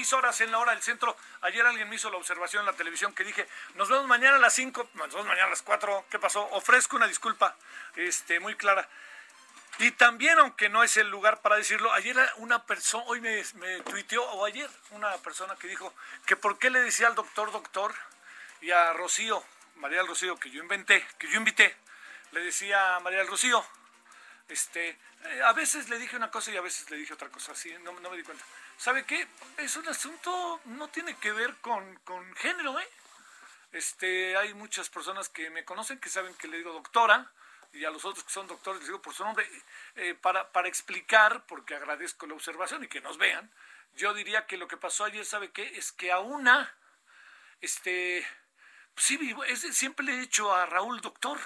16 horas en la hora del centro. Ayer alguien me hizo la observación en la televisión que dije, nos vemos mañana a las 5, nos vemos mañana a las 4. ¿Qué pasó? Ofrezco una disculpa este, muy clara. Y también, aunque no es el lugar para decirlo, ayer una persona, hoy me, me tuiteó, o ayer, una persona que dijo que por qué le decía al doctor, doctor, y a Rocío, María del Rocío, que yo inventé, que yo invité, le decía a María del Rocío, este, eh, a veces le dije una cosa y a veces le dije otra cosa, así, no, no me di cuenta. ¿Sabe qué? Es un asunto, no tiene que ver con, con género, ¿eh? Este, hay muchas personas que me conocen que saben que le digo doctora, y a los otros que son doctores les digo por su nombre, eh, para, para explicar, porque agradezco la observación y que nos vean, yo diría que lo que pasó ayer, ¿sabe qué? Es que a una, este, pues sí, es- siempre le he dicho a Raúl doctor,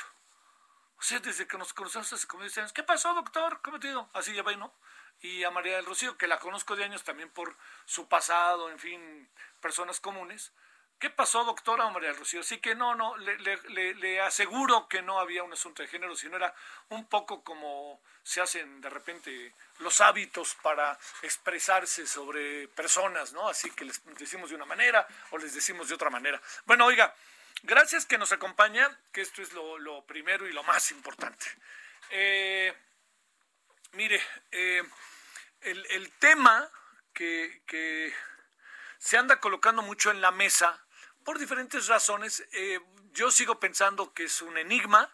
o sea, desde que nos conocemos hace como 10 años, ¿qué pasó, doctor? ¿Cómo te ido? Así ya va, ¿no? Y a María del Rocío, que la conozco de años también por su pasado, en fin, personas comunes. ¿Qué pasó, doctora María del Rocío? Así que no, no, le, le- aseguro que no había un asunto de género, sino era un poco como se hacen de repente los hábitos para expresarse sobre personas, ¿no? Así que les decimos de una manera o les decimos de otra manera. Bueno, oiga, gracias que nos acompaña, que esto es lo, lo primero y lo más importante. Eh, mire, eh, el, tema que, que se anda colocando mucho en la mesa por diferentes razones. eh, yo sigo pensando que es un enigma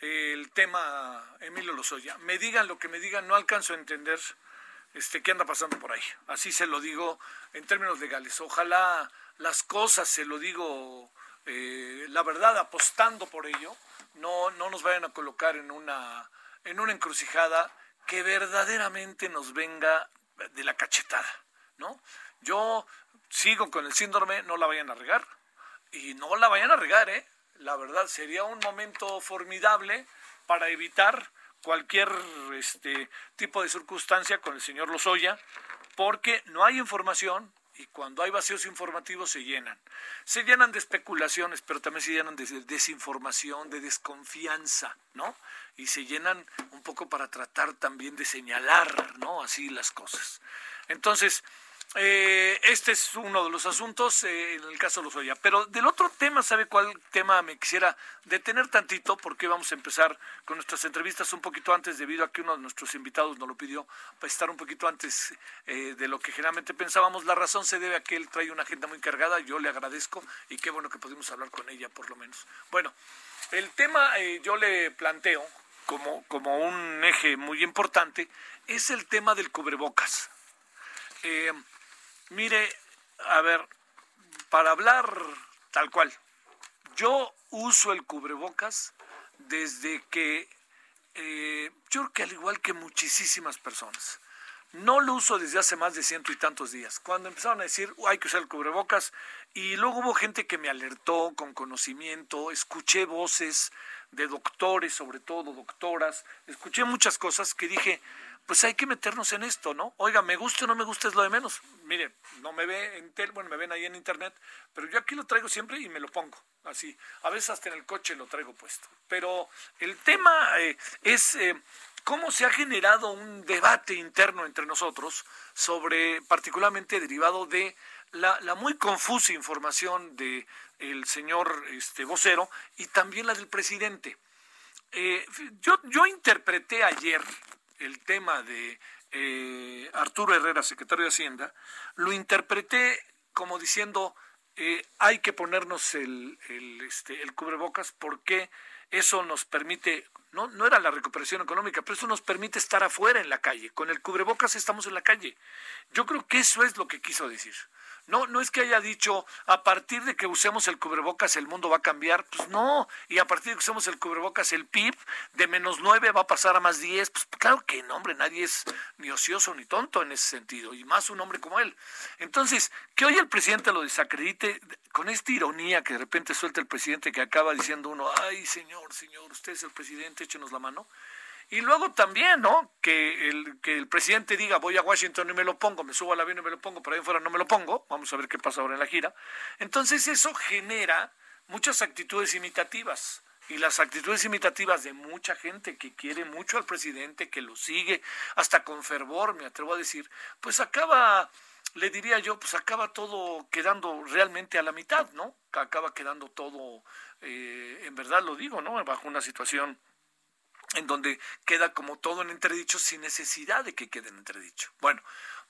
eh, el tema Emilio Lozoya. Me digan lo que me digan, no alcanzo a entender este, qué anda pasando por ahí. Así se lo digo en términos legales. Ojalá las cosas, se lo digo eh, la verdad, apostando por ello, no, no nos vayan a colocar en una, en una encrucijada que verdaderamente nos venga de la cachetada, ¿no? Yo sigo con el síndrome, no la vayan a regar, y no la vayan a regar, ¿eh? La verdad, sería un momento formidable para evitar cualquier este, tipo de circunstancia con el señor Lozoya, porque no hay información y cuando hay vacíos informativos se llenan. Se llenan de especulaciones, pero también se llenan de desinformación, de desconfianza, ¿no? Y se llenan un poco para tratar también de señalar, ¿no? Así las cosas. Entonces, eh, este es uno de los asuntos eh, en el caso de Lozoya. Pero del otro tema, ¿sabe cuál tema me quisiera detener tantito? Porque vamos a empezar con nuestras entrevistas un poquito antes, debido a que uno de nuestros invitados nos lo pidió, para estar un poquito antes eh, de lo que generalmente pensábamos. La razón se debe a que él trae una agenda muy cargada, yo le agradezco y qué bueno que pudimos hablar con ella por lo menos. Bueno, el tema yo le planteo como, como un eje muy importante, es el tema del cubrebocas. Eh, mire, a ver, para hablar tal cual, yo uso el cubrebocas desde que, eh, yo creo que al igual que muchísimas personas, no lo uso desde hace más de ciento y tantos días. Cuando empezaron a decir "Uh, hay que usar el cubrebocas, y luego hubo gente que me alertó con conocimiento, escuché voces de doctores, sobre todo doctoras, escuché muchas cosas que dije, pues hay que meternos en esto, ¿no? Oiga, me gusta o no me gusta es lo de menos. Mire, no me ve en tel, bueno, me ven ahí en internet, pero yo aquí lo traigo siempre y me lo pongo, así. A veces hasta en el coche lo traigo puesto. Pero el tema eh, es eh, cómo se ha generado un debate interno entre nosotros sobre, particularmente derivado de la, la muy confusa información de el señor este, vocero y también la del presidente. Eh, yo, yo interpreté ayer el tema de eh, Arturo Herrera, secretario de Hacienda, lo interpreté como diciendo eh, hay que ponernos el, el, este, el cubrebocas porque eso nos permite, no, no era la recuperación económica, pero eso nos permite estar afuera en la calle. Con el cubrebocas estamos en la calle. Yo creo que eso es lo que quiso decir. No, no es que haya dicho a partir de que usemos el cubrebocas el mundo va a cambiar, pues no, y a partir de que usemos el cubrebocas el PIB de menos nueve va a pasar a más diez, pues claro que no, hombre, nadie es ni ocioso ni tonto en ese sentido, y más un hombre como él. Entonces, que hoy el presidente lo desacredite con esta ironía que de repente suelta el presidente que acaba diciendo uno, ay señor, señor, usted es el presidente, échenos la mano. Y luego también, ¿no? Que el, que el presidente diga, voy a Washington y me lo pongo, me subo al avión y me lo pongo, pero ahí fuera no me lo pongo, vamos a ver qué pasa ahora en la gira. Entonces eso genera muchas actitudes imitativas. Y las actitudes imitativas de mucha gente que quiere mucho al presidente, que lo sigue, hasta con fervor, me atrevo a decir, pues acaba, le diría yo, pues acaba todo quedando realmente a la mitad, ¿no? Acaba quedando todo, eh, en verdad lo digo, ¿no? Bajo una situación en donde queda como todo en entredicho sin necesidad de que quede en entredicho. Bueno,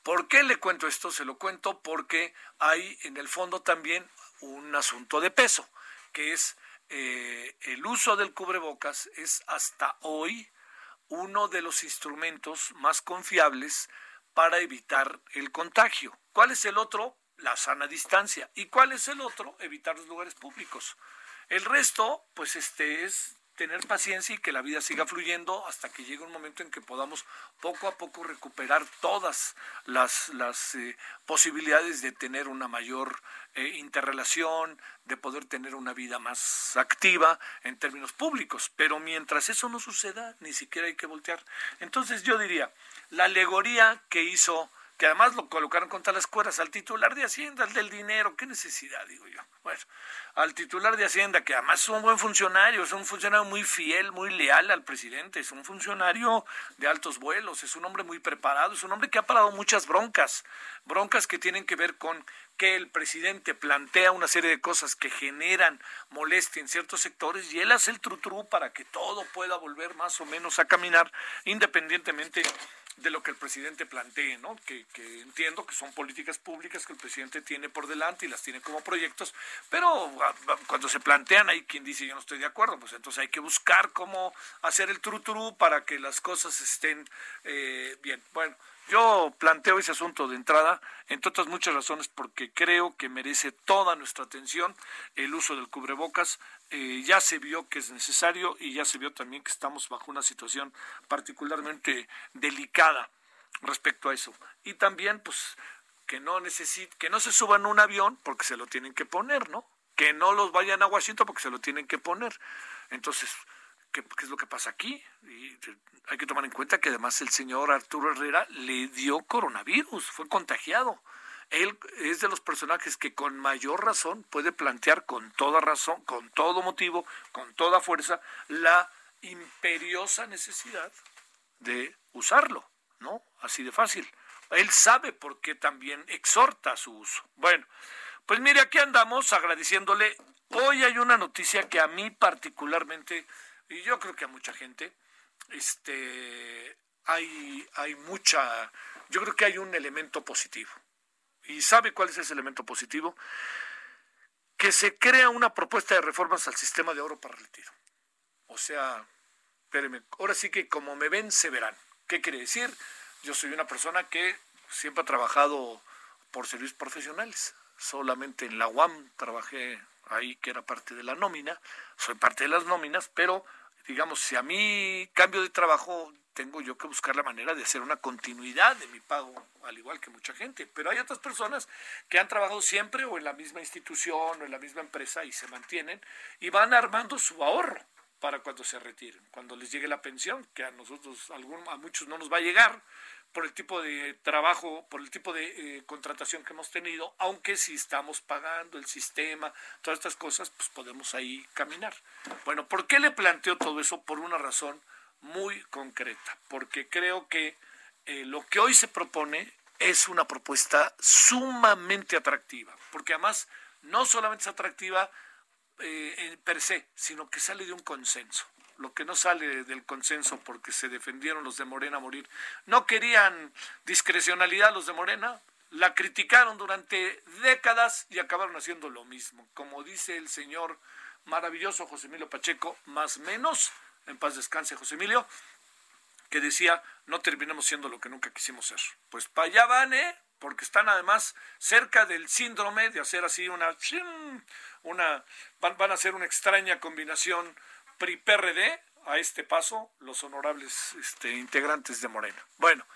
¿por qué le cuento esto? Se lo cuento porque hay en el fondo también un asunto de peso, que es eh, el uso del cubrebocas es hasta hoy uno de los instrumentos más confiables para evitar el contagio. ¿Cuál es el otro? La sana distancia. ¿Y cuál es el otro? Evitar los lugares públicos. El resto, pues este es tener paciencia y que la vida siga fluyendo hasta que llegue un momento en que podamos poco a poco recuperar todas las, las eh, posibilidades de tener una mayor eh, interrelación, de poder tener una vida más activa en términos públicos. Pero mientras eso no suceda, ni siquiera hay que voltear. Entonces yo diría, la alegoría que hizo que además lo colocaron contra las cuerdas al titular de Hacienda, al del dinero, qué necesidad, digo yo. Bueno, al titular de Hacienda, que además es un buen funcionario, es un funcionario muy fiel, muy leal al presidente, es un funcionario de altos vuelos, es un hombre muy preparado, es un hombre que ha parado muchas broncas, broncas que tienen que ver con que el presidente plantea una serie de cosas que generan molestia en ciertos sectores y él hace el trutru para que todo pueda volver más o menos a caminar independientemente de lo que el presidente plantee, ¿no? Que, que, entiendo que son políticas públicas que el presidente tiene por delante y las tiene como proyectos, pero ah, ah, cuando se plantean hay quien dice yo no estoy de acuerdo, pues entonces hay que buscar cómo hacer el trutru para que las cosas estén eh, bien. Bueno, yo planteo ese asunto de entrada, entre otras muchas razones, porque creo que merece toda nuestra atención el uso del cubrebocas. Eh, ya se vio que es necesario y ya se vio también que estamos bajo una situación particularmente delicada respecto a eso. Y también, pues, que no necesit que no se suban a un avión porque se lo tienen que poner, ¿no? Que no los vayan a Washington porque se lo tienen que poner. Entonces, ¿qué, es lo que pasa aquí? Y hay que tomar en cuenta que además el señor Arturo Herrera le dio coronavirus, fue contagiado. Él es de los personajes que con mayor razón puede plantear con toda razón, con todo motivo, con toda fuerza, la imperiosa necesidad de usarlo, ¿no? Así de fácil. Él sabe por qué también exhorta su uso. Bueno, pues mire, aquí andamos agradeciéndole. Hoy hay una noticia que a mí particularmente, y yo creo que a mucha gente, este, hay, hay mucha, yo creo que hay un elemento positivo. ¿Y sabe cuál es ese elemento positivo? Que se crea una propuesta de reformas al sistema de oro para retiro. O sea, espérenme, ahora sí que como me ven, se verán. ¿Qué quiere decir? Yo soy una persona que siempre ha trabajado por servicios profesionales. Solamente en la UAM trabajé ahí, que era parte de la nómina. Soy parte de las nóminas, pero digamos, si a mí cambio de trabajo, tengo yo que buscar la manera de hacer una continuidad de mi pago, al igual que mucha gente. Pero hay otras personas que han trabajado siempre o en la misma institución o en la misma empresa y se mantienen y van armando su ahorro para cuando se retiren, cuando les llegue la pensión, que a nosotros, a, muchos no nos va a llegar, por el tipo de trabajo, por el tipo de eh, contratación que hemos tenido, aunque si estamos pagando el sistema, todas estas cosas, pues podemos ahí caminar. Bueno, ¿por qué le planteo todo eso? Por una razón muy concreta, porque creo que eh, lo que hoy se propone es una propuesta sumamente atractiva, porque además no solamente es atractiva eh, per se, sino que sale de un consenso. Lo que no sale del consenso porque se defendieron los de Morena a morir. No querían discrecionalidad los de Morena, la criticaron durante décadas y acabaron haciendo lo mismo. Como dice el señor maravilloso José Emilio Pacheco, más menos, en paz descanse José Emilio, que decía, no terminemos siendo lo que nunca quisimos ser. Pues para allá van, ¿eh? Porque están además cerca del síndrome de hacer así una... una van, van a hacer una extraña combinación PRI-PRD a este paso los honorables este, integrantes de Morena. Bueno,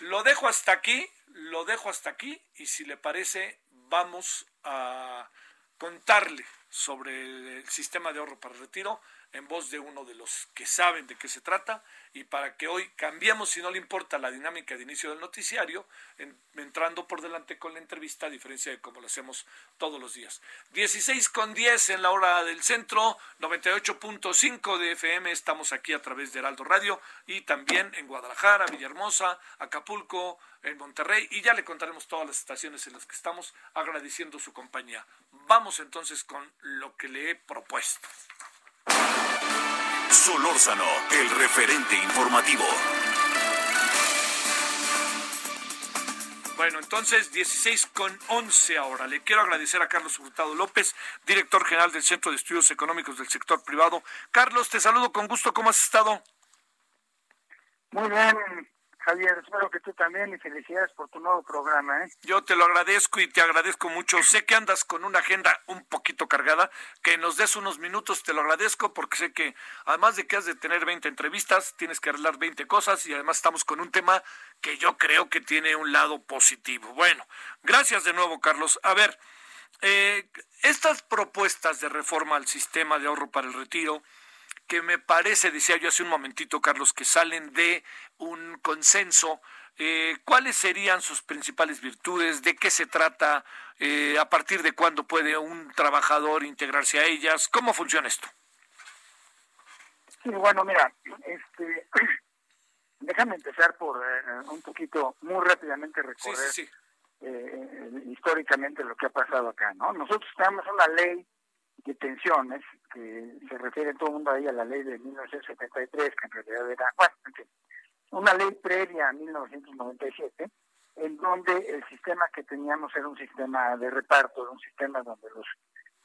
lo dejo hasta aquí, lo dejo hasta aquí y si le parece vamos a contarle sobre el sistema de ahorro para retiro en voz de uno de los que saben de qué se trata y para que hoy cambiemos, si no le importa, la dinámica de inicio del noticiario, entrando por delante con la entrevista, a diferencia de como lo hacemos todos los días. 16 con 10 en la hora del centro, 98.5 de FM, estamos aquí a través de Heraldo Radio y también en Guadalajara, Villahermosa, Acapulco, en Monterrey y ya le contaremos todas las estaciones en las que estamos agradeciendo su compañía. Vamos entonces con lo que le he propuesto. Solórzano, el referente informativo. Bueno, entonces 16 con 11 ahora. Le quiero agradecer a Carlos Hurtado López, director general del Centro de Estudios Económicos del Sector Privado. Carlos, te saludo con gusto. ¿Cómo has estado? Muy bien, Javier, espero que tú también y felicidades por tu nuevo programa. ¿eh? Yo te lo agradezco y te agradezco mucho. Sé que andas con una agenda un poquito cargada, que nos des unos minutos, te lo agradezco porque sé que además de que has de tener 20 entrevistas, tienes que arreglar 20 cosas y además estamos con un tema que yo creo que tiene un lado positivo. Bueno, gracias de nuevo, Carlos. A ver, eh, estas propuestas de reforma al sistema de ahorro para el retiro, que me parece, decía yo hace un momentito, Carlos, que salen de un consenso. Eh, ¿Cuáles serían sus principales virtudes? ¿De qué se trata? Eh, ¿A partir de cuándo puede un trabajador integrarse a ellas? ¿Cómo funciona esto? Sí, bueno, mira, este, déjame empezar por eh, un poquito, muy rápidamente recorrer históricamente lo que ha pasado acá, ¿no? Nosotros tenemos una ley de pensiones, que se refiere todo el mundo ahí a la ley de 1973, que en realidad era, bueno, una ley previa a 1997, en donde el sistema que teníamos era un sistema de reparto, era un sistema donde los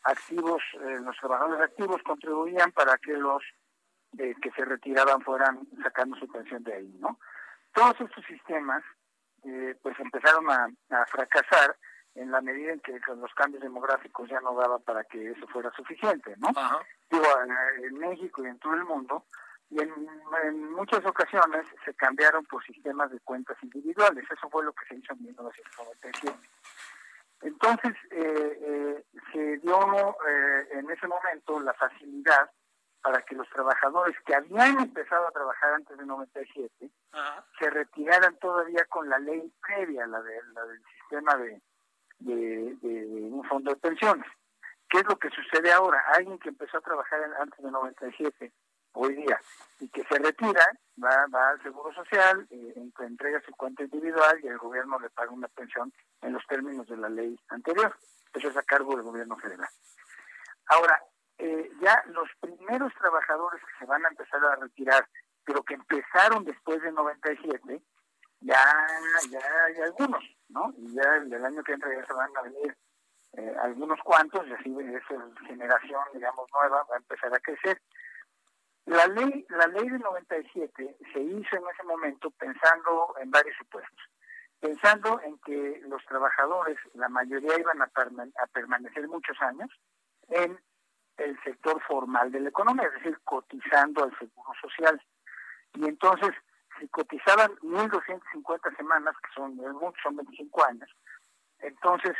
activos, eh, los trabajadores activos contribuían para que los eh, que se retiraban fueran sacando su pensión de ahí, ¿no? Todos estos sistemas, eh, pues empezaron a, a fracasar en la medida en que los cambios demográficos ya no daban para que eso fuera suficiente, ¿no? Digo, en, México y en todo el mundo, y en, muchas ocasiones se cambiaron por sistemas de cuentas individuales, eso fue lo que se hizo en 1997. Entonces, eh, eh, se dio eh, en ese momento la facilidad para que los trabajadores que habían empezado a trabajar antes de 97 se retiraran todavía con la ley previa, la, de, la del sistema de, de, un fondo de pensiones. ¿Qué es lo que sucede ahora? Alguien que empezó a trabajar antes de 97, hoy día, y que se retira, va, va al Seguro Social, eh, entrega su cuenta individual y el gobierno le paga una pensión en los términos de la ley anterior. Eso es a cargo del gobierno federal. Ahora, eh, ya los primeros trabajadores que se van a empezar a retirar, pero que empezaron después de 97, ya, ya hay algunos, ¿no? Y ya el, año que entra ya se van a venir eh, algunos cuantos, y así esa generación, digamos, nueva va a empezar a crecer. La ley, la ley del 97 se hizo en ese momento pensando en varios supuestos. Pensando en que los trabajadores, la mayoría iban a, a permanecer muchos años en el sector formal de la economía, es decir, cotizando al seguro social. Y entonces si cotizaban 1.250 semanas, que son muchos, son 25 años, entonces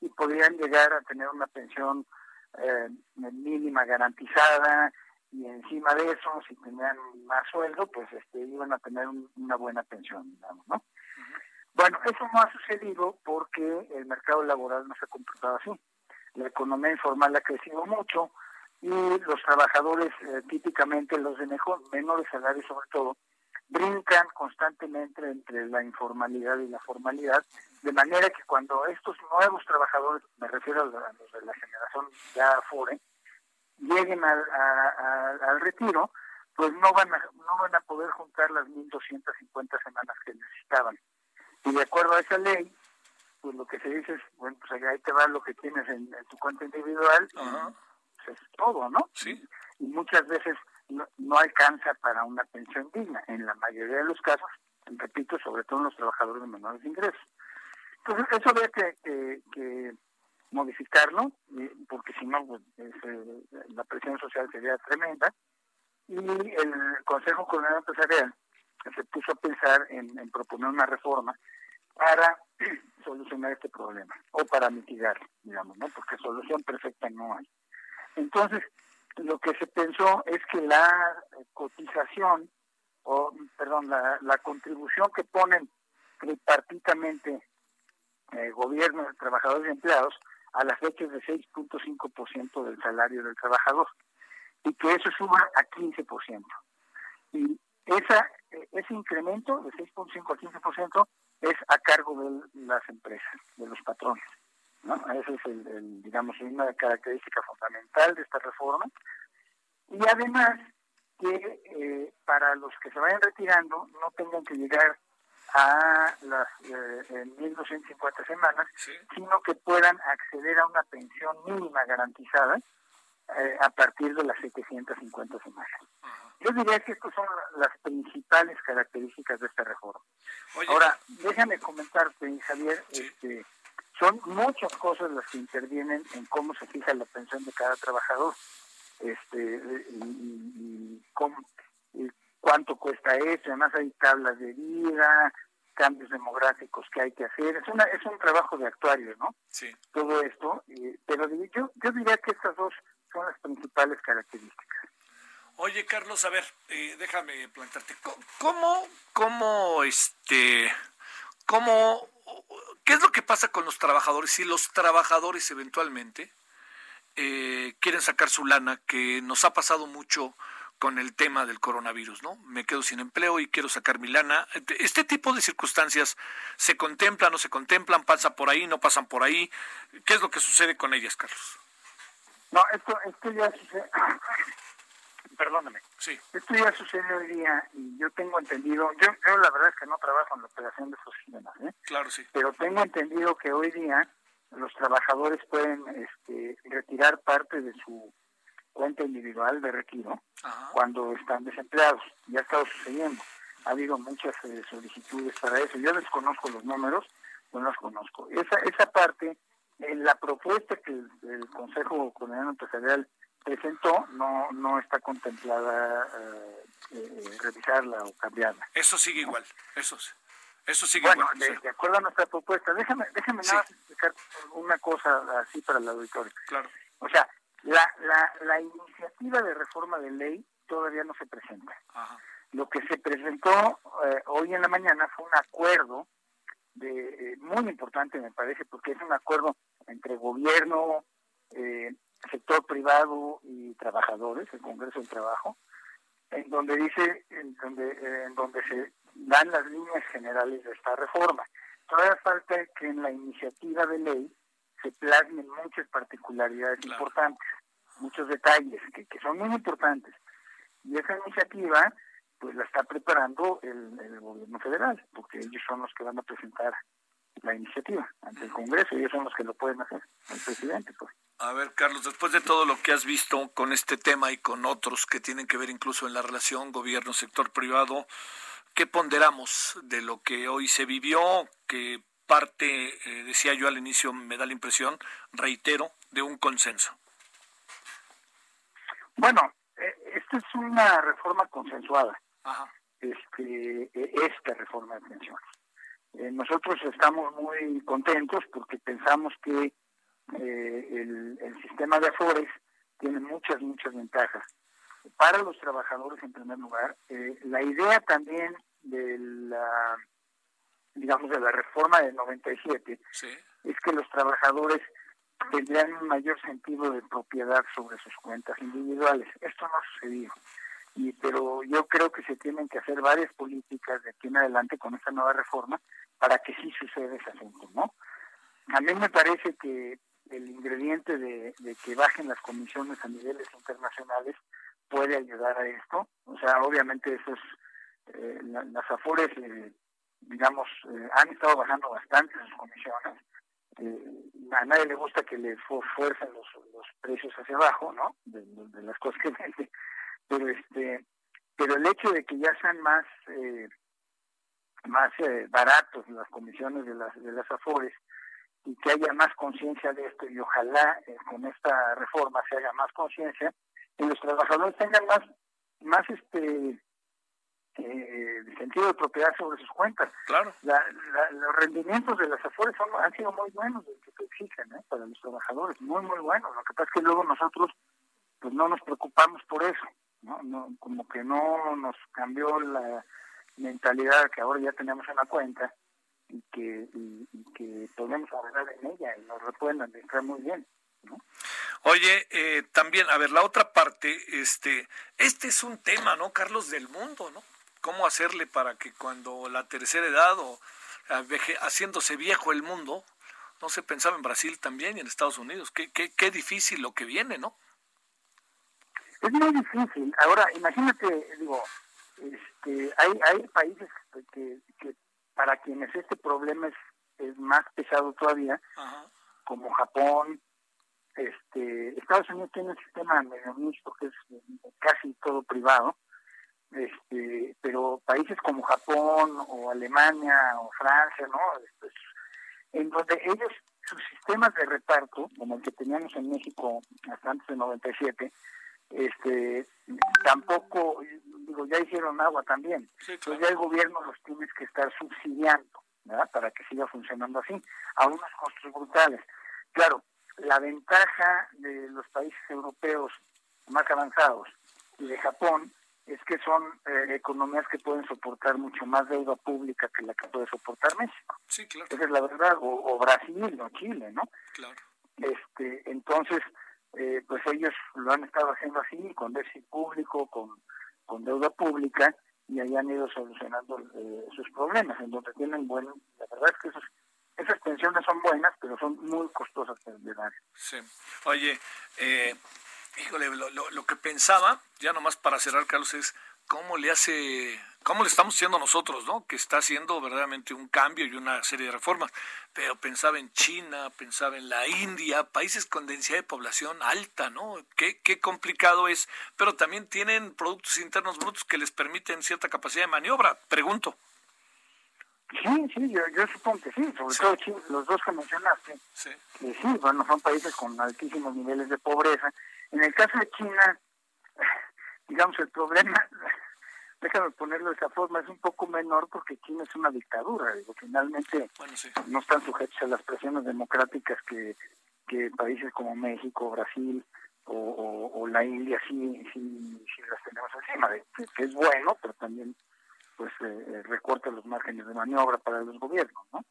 y podían llegar a tener una pensión eh, mínima garantizada y encima de eso, si tenían más sueldo, pues este, iban a tener una buena pensión, digamos, ¿no? Bueno, eso no ha sucedido porque el mercado laboral no se ha comportado así. La economía informal ha crecido mucho, y los trabajadores, eh, típicamente los de mejor, menores salarios sobre todo, brincan constantemente entre la informalidad y la formalidad, de manera que cuando estos nuevos trabajadores, me refiero a los de la generación ya FORE, lleguen al, al retiro, pues no van a, no van a poder juntar las 1.250 semanas que necesitaban. Y de acuerdo a esa ley, pues lo que se dice es, bueno, pues ahí te va lo que tienes en, tu cuenta individual, pues es todo, ¿no? Sí. Y muchas veces no, alcanza para una pensión digna, en la mayoría de los casos, repito, sobre todo en los trabajadores de menores ingresos. Entonces, eso había que, que, modificarlo, porque si no, pues, eh, la presión social sería tremenda y el Consejo Coordinador Empresarial se puso a pensar en, proponer una reforma para solucionar este problema o para mitigarlo, digamos, ¿no? Porque solución perfecta no hay. Entonces, lo que se pensó es que la cotización, o perdón, la, contribución que ponen tripartitamente eh, gobierno, trabajadores y empleados a las fechas de 6.5% del salario del trabajador y que eso suba a 15%. Y esa, ese incremento de 6.5 a 15% es a cargo de las empresas, de los patrones. ¿No? Esa es, el, digamos, una característica fundamental de esta reforma. Y además que eh, para los que se vayan retirando no tengan que llegar a las eh, 1.250 semanas, sino que puedan acceder a una pensión mínima garantizada eh, a partir de las 750 semanas. Yo diría que estas son las principales características de esta reforma. Ahora, déjame comentarte, Javier, este, son muchas cosas las que intervienen en cómo se fija la pensión de cada trabajador, este, y, cuánto cuesta eso, además hay tablas de vida, cambios demográficos que hay que hacer, es una es un trabajo de actuario, ¿no? Sí. Todo esto, pero yo yo diría que estas dos son las principales características. Oye, Carlos, a ver, eh, déjame plantarte. ¿Cómo, cómo, este, cómo, qué es lo que pasa con los trabajadores? Si los trabajadores eventualmente eh, quieren sacar su lana, que nos ha pasado mucho con el tema del coronavirus, ¿no? Me quedo sin empleo y quiero sacar mi lana. Este tipo de circunstancias se contemplan, no se contemplan, pasan por ahí, no pasan por ahí. ¿Qué es lo que sucede con ellas, Carlos? No, esto, esto ya sucede. Perdóname. Sí. Esto ya sucede hoy día y yo tengo entendido, yo, yo la verdad es que no trabajo en la operación de estos sistemas, ¿eh? Claro, sí. Pero tengo entendido que hoy día los trabajadores pueden este, retirar parte de su cuenta individual de retiro cuando están desempleados. Ya ha estado sucediendo. Ha habido muchas eh, solicitudes para eso. Yo desconozco los números, no los conozco. Esa, esa parte en la propuesta que el, Consejo Comunitario Empresarial presentó no no está contemplada eh, eh, revisarla o cambiarla. Eso sigue igual, eso eso sigue bueno, igual. De, acuerdo a nuestra propuesta, déjame déjame nada explicar una cosa así para el auditorio. Claro. O sea, la, la, la iniciativa de reforma de ley todavía no se presenta. Lo que se presentó eh, hoy en la mañana fue un acuerdo de eh, muy importante me parece porque es un acuerdo entre gobierno, eh, sector privado y trabajadores, el Congreso del Trabajo, en donde dice, en donde, en donde se dan las líneas generales de esta reforma. Todavía falta que en la iniciativa de ley se plasmen muchas particularidades importantes, muchos detalles que, que son muy importantes. Y esa iniciativa pues la está preparando el, gobierno federal, porque ellos son los que van a presentar la iniciativa ante el Congreso, y ellos son los que lo pueden hacer, el presidente. Pues. A ver, Carlos, después de todo lo que has visto con este tema y con otros que tienen que ver incluso en la relación gobierno-sector privado, ¿qué ponderamos de lo que hoy se vivió? Que parte, eh, decía yo al inicio, me da la impresión, reitero, de un consenso. Bueno, eh, esta es una reforma consensuada este, e, esta reforma de pensiones. Eh, nosotros estamos muy contentos porque pensamos que eh, el, sistema de Afores tiene muchas, muchas ventajas. Para los trabajadores, en primer lugar, eh, la idea también de la, digamos, de la reforma del 97 es que los trabajadores tendrían un mayor sentido de propiedad sobre sus cuentas individuales. Esto no sucedió y pero yo creo que se tienen que hacer varias políticas de aquí en adelante con esta nueva reforma para que sí suceda ese asunto, ¿no? A mí me parece que el ingrediente de, que bajen las comisiones a niveles internacionales puede ayudar a esto. O sea, obviamente esos, eh, las afores, eh, digamos, eh, han estado bajando bastante sus comisiones. a nadie le gusta que le fuercen los, los precios hacia abajo, ¿no? De, las cosas que vende. Pero este, pero el hecho de que ya sean más más baratos las comisiones de las de las afores y que haya más conciencia de esto y ojalá eh, con esta reforma se haga más conciencia y los trabajadores tengan más más este eh, sentido de propiedad sobre sus cuentas. Claro. los rendimientos de las afores son, han sido muy buenos que se exigen ¿eh? para los trabajadores, muy muy buenos. Lo que pasa es que luego nosotros pues no nos preocupamos por eso, no, no como que no nos cambió la mentalidad que ahora ya tenemos una cuenta y que, y, que podemos hablar en ella y nos lo pueden administrar muy bien. ¿no? Oye, eh, también, a ver, la otra parte, este, este es un tema, ¿no, Carlos, del mundo, ¿no? ¿Cómo hacerle para que cuando la tercera edad o haciéndose viejo el mundo, no se pensaba en Brasil también y en Estados Unidos? Qué, qué, qué difícil lo que viene, ¿no? Es muy difícil. Ahora, imagínate, digo, este, hay, hay países que, que para quienes este problema es, es más pesado todavía, como Japón, este, Estados Unidos tiene un sistema medio mixto que es casi todo privado, este, pero países como Japón o Alemania o Francia, ¿no? Pues, en donde ellos, sus sistemas de reparto, como el que teníamos en México hasta antes de 97, este, tampoco, digo, ya hicieron agua también. Entonces ya el gobierno los tiene que estar subsidiando, ¿verdad? Para que siga funcionando así, a unos costos brutales. Claro, la ventaja de los países europeos más avanzados y de Japón es que son eh, economías que pueden soportar mucho más deuda pública que la que puede soportar México. Sí, claro. Esa es la verdad, o, o Brasil o Chile, ¿no? Claro. Este, entonces, eh, pues ellos lo han estado haciendo así, con déficit público, con, con deuda pública, y ahí han ido solucionando eh, sus problemas, en donde tienen buen, la verdad es que esos, esas pensiones son buenas, pero son muy costosas de dar. Sí. Oye, eh, híjole, lo, lo, lo que pensaba, ya nomás para cerrar, Carlos, es cómo le hace, cómo le estamos haciendo nosotros, ¿no? Que está haciendo verdaderamente un cambio y una serie de reformas. Pero pensaba en China, pensaba en la India, países con densidad de población alta, ¿no? Qué, qué complicado es, pero también tienen productos internos brutos que les permiten cierta capacidad de maniobra, pregunto. Sí, sí, yo, yo supongo que sí, sobre todo China, los dos que mencionaste. Sí. sí, bueno, son países con altísimos niveles de pobreza. En el caso de China, digamos, el problema, déjame ponerlo de esa forma, es un poco menor porque China es una dictadura. Digo, finalmente no están sujetos a las presiones democráticas que, que países como México, Brasil o, o, la India sí, sí, sí, las tenemos encima, de, que, es bueno, pero también pues eh, eh, recorta los márgenes de maniobra para los gobiernos, ¿no?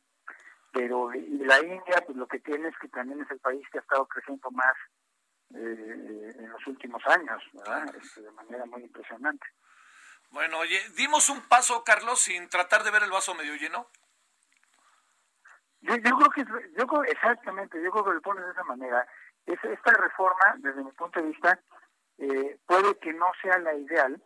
Pero y la India, pues lo que tiene es que también es el país que ha estado creciendo más eh, en los últimos años, este, de manera muy impresionante. Bueno, oye, dimos un paso, Carlos, sin tratar de ver el vaso medio lleno. Yo, creo que, yo creo, exactamente, yo creo que lo pones de esa manera. Es, esta reforma, desde mi punto de vista, eh, puede que no sea la ideal,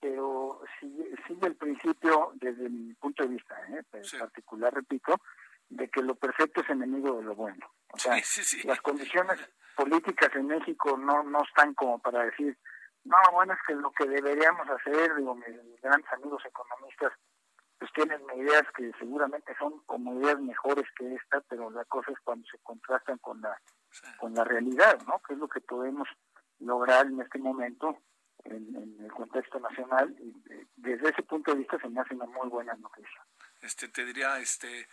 pero sigue, sigue el principio, desde mi punto de vista, ¿eh? en particular, repito, de que lo perfecto es enemigo de lo bueno. O sea, las condiciones políticas en México no, no están como para decir, no, bueno, es que lo que deberíamos hacer, digo, mis, grandes amigos economistas, pues tienen ideas que seguramente son como ideas mejores que esta, pero la cosa es cuando se contrastan con la con la realidad, ¿no? Que es lo que podemos lograr en este momento en, el contexto nacional y eh, desde ese punto de vista se me hace una muy buena noticia. Este te diría, este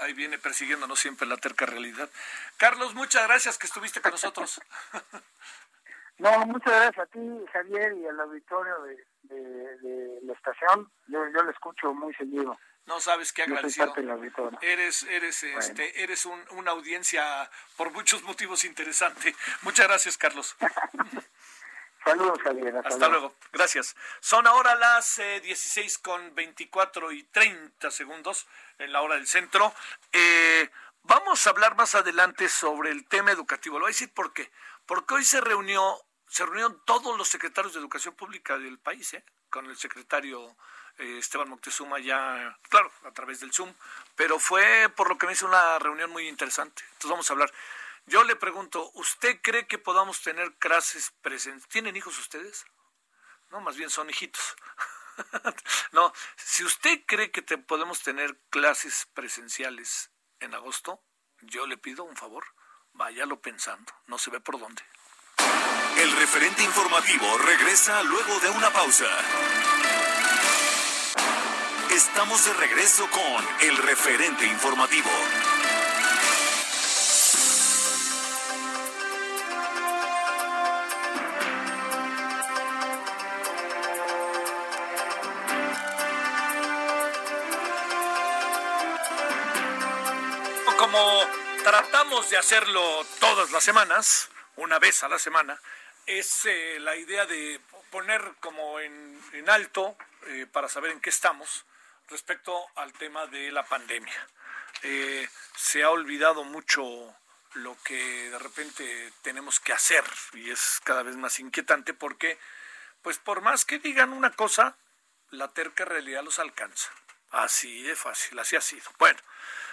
ahí viene persiguiéndonos siempre la terca realidad. Carlos, muchas gracias que estuviste con nosotros. No, muchas gracias a ti, Javier, y al auditorio de, la estación. Yo, yo lo escucho muy seguido. No sabes qué agradecido. Eres, eres, este, eres una audiencia por muchos motivos interesante. Muchas gracias, Carlos. Saludos, Javier. Hasta, luego. Gracias. Son ahora las eh, 16 con 24 y 30 segundos en la hora del centro. Eh, Vamos a hablar más adelante sobre el tema educativo. Lo voy a decir por qué. Porque hoy se reunió, se reunieron todos los secretarios de educación pública del país, ¿eh? con el secretario eh, Esteban Moctezuma ya, claro, a través del Zoom, pero fue por lo que me hizo una reunión muy interesante. Entonces vamos a hablar. Yo le pregunto, ¿usted cree que podamos tener clases presentes? ¿Tienen hijos ustedes? No, más bien son hijitos. no, si usted cree que te podemos tener clases presenciales en agosto, yo le pido un favor, váyalo pensando, no se ve por dónde. El referente informativo regresa luego de una pausa. Estamos de regreso con el referente informativo. De hacerlo todas las semanas, una vez a la semana, es eh, la idea de poner como en, alto eh, para saber en qué estamos respecto al tema de la pandemia. Eh, se ha olvidado mucho lo que de repente tenemos que hacer y es cada vez más inquietante porque, pues por más que digan una cosa, la terca realidad los alcanza. Así de fácil, así ha sido. Bueno,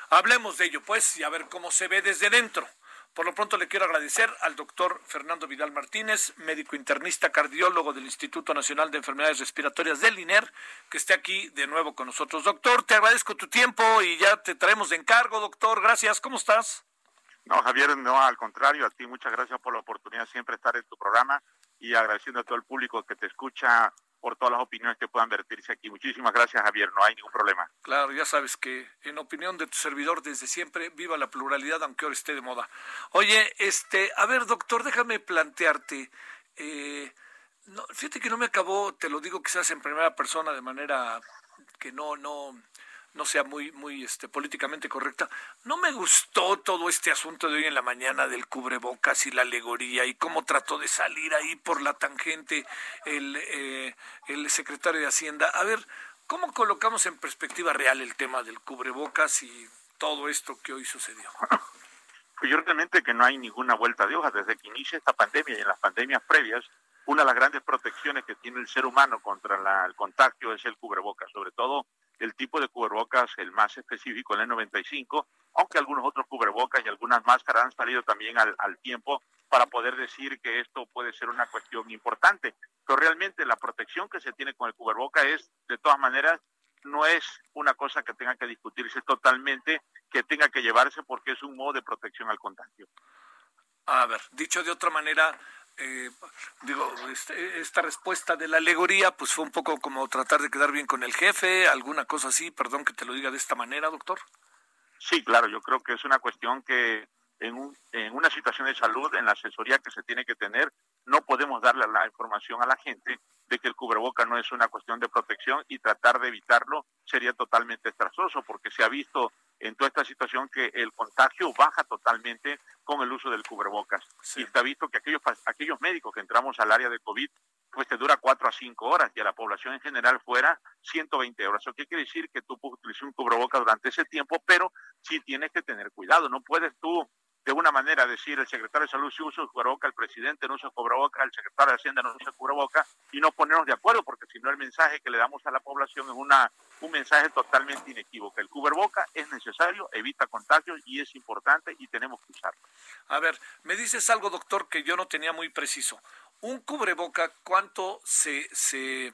hablemos de ello pues y a ver cómo se ve desde dentro. Por lo pronto le quiero agradecer al doctor Fernando Vidal Martínez, médico internista cardiólogo del Instituto Nacional de Enfermedades Respiratorias del INER, que esté aquí de nuevo con nosotros. Doctor, te agradezco tu tiempo y ya te traemos de encargo, doctor. Gracias. ¿Cómo estás? No, Javier, no, al contrario, a ti muchas gracias por la oportunidad de siempre estar en tu programa y agradeciendo a todo el público que te escucha por todas las opiniones que puedan vertirse aquí. Muchísimas gracias, Javier, no hay ningún problema. Claro, ya sabes que en opinión de tu servidor desde siempre, viva la pluralidad, aunque ahora esté de moda. Oye, este, a ver, doctor, déjame plantearte, eh, no, fíjate que no me acabó, te lo digo quizás en primera persona de manera que no, no, no sea muy, muy este, políticamente correcta. No me gustó todo este asunto de hoy en la mañana del cubrebocas y la alegoría y cómo trató de salir ahí por la tangente el, eh, el secretario de Hacienda. A ver, ¿cómo colocamos en perspectiva real el tema del cubrebocas y todo esto que hoy sucedió? Pues yo realmente que no hay ninguna vuelta de hoja desde que inicia esta pandemia y en las pandemias previas una de las grandes protecciones que tiene el ser humano contra el contagio es el cubrebocas, sobre todo el tipo de cubrebocas, el más específico, el N95, aunque algunos otros cubrebocas y algunas máscaras han salido también al, tiempo para poder decir que esto puede ser una cuestión importante. Pero realmente la protección que se tiene con el cubreboca es, de todas maneras, no es una cosa que tenga que discutirse totalmente, que tenga que llevarse porque es un modo de protección al contagio. A ver, dicho de otra manera, eh, digo, este, esta respuesta de la alegoría, pues fue un poco como tratar de quedar bien con el jefe, alguna cosa así, perdón que te lo diga de esta manera, doctor. Sí, claro, yo creo que es una cuestión que en, un, en una situación de salud, en la asesoría que se tiene que tener, no podemos darle la información a la gente de que el cubreboca no es una cuestión de protección y tratar de evitarlo sería totalmente estrazoso porque se ha visto en toda esta situación que el contagio baja totalmente con el uso del cubrebocas. Y está visto que aquellos, aquellos médicos que entramos al área de COVID, pues te dura cuatro a cinco horas y a la población en general fuera 120 horas. Eso quiere decir que tú puedes utilizar un cubrebocas durante ese tiempo, pero sí tienes que tener cuidado. No puedes tú de una manera decir el secretario de salud sí usa cubreboca, el presidente no usa cubreboca, el secretario de Hacienda no usa cubreboca y no ponernos de acuerdo porque si no el mensaje que le damos a la población es una un mensaje totalmente inequívoco. El cubreboca es necesario, evita contagios y es importante y tenemos que usarlo. A ver, me dices algo, doctor, que yo no tenía muy preciso. Un cubreboca, ¿cuánto se, se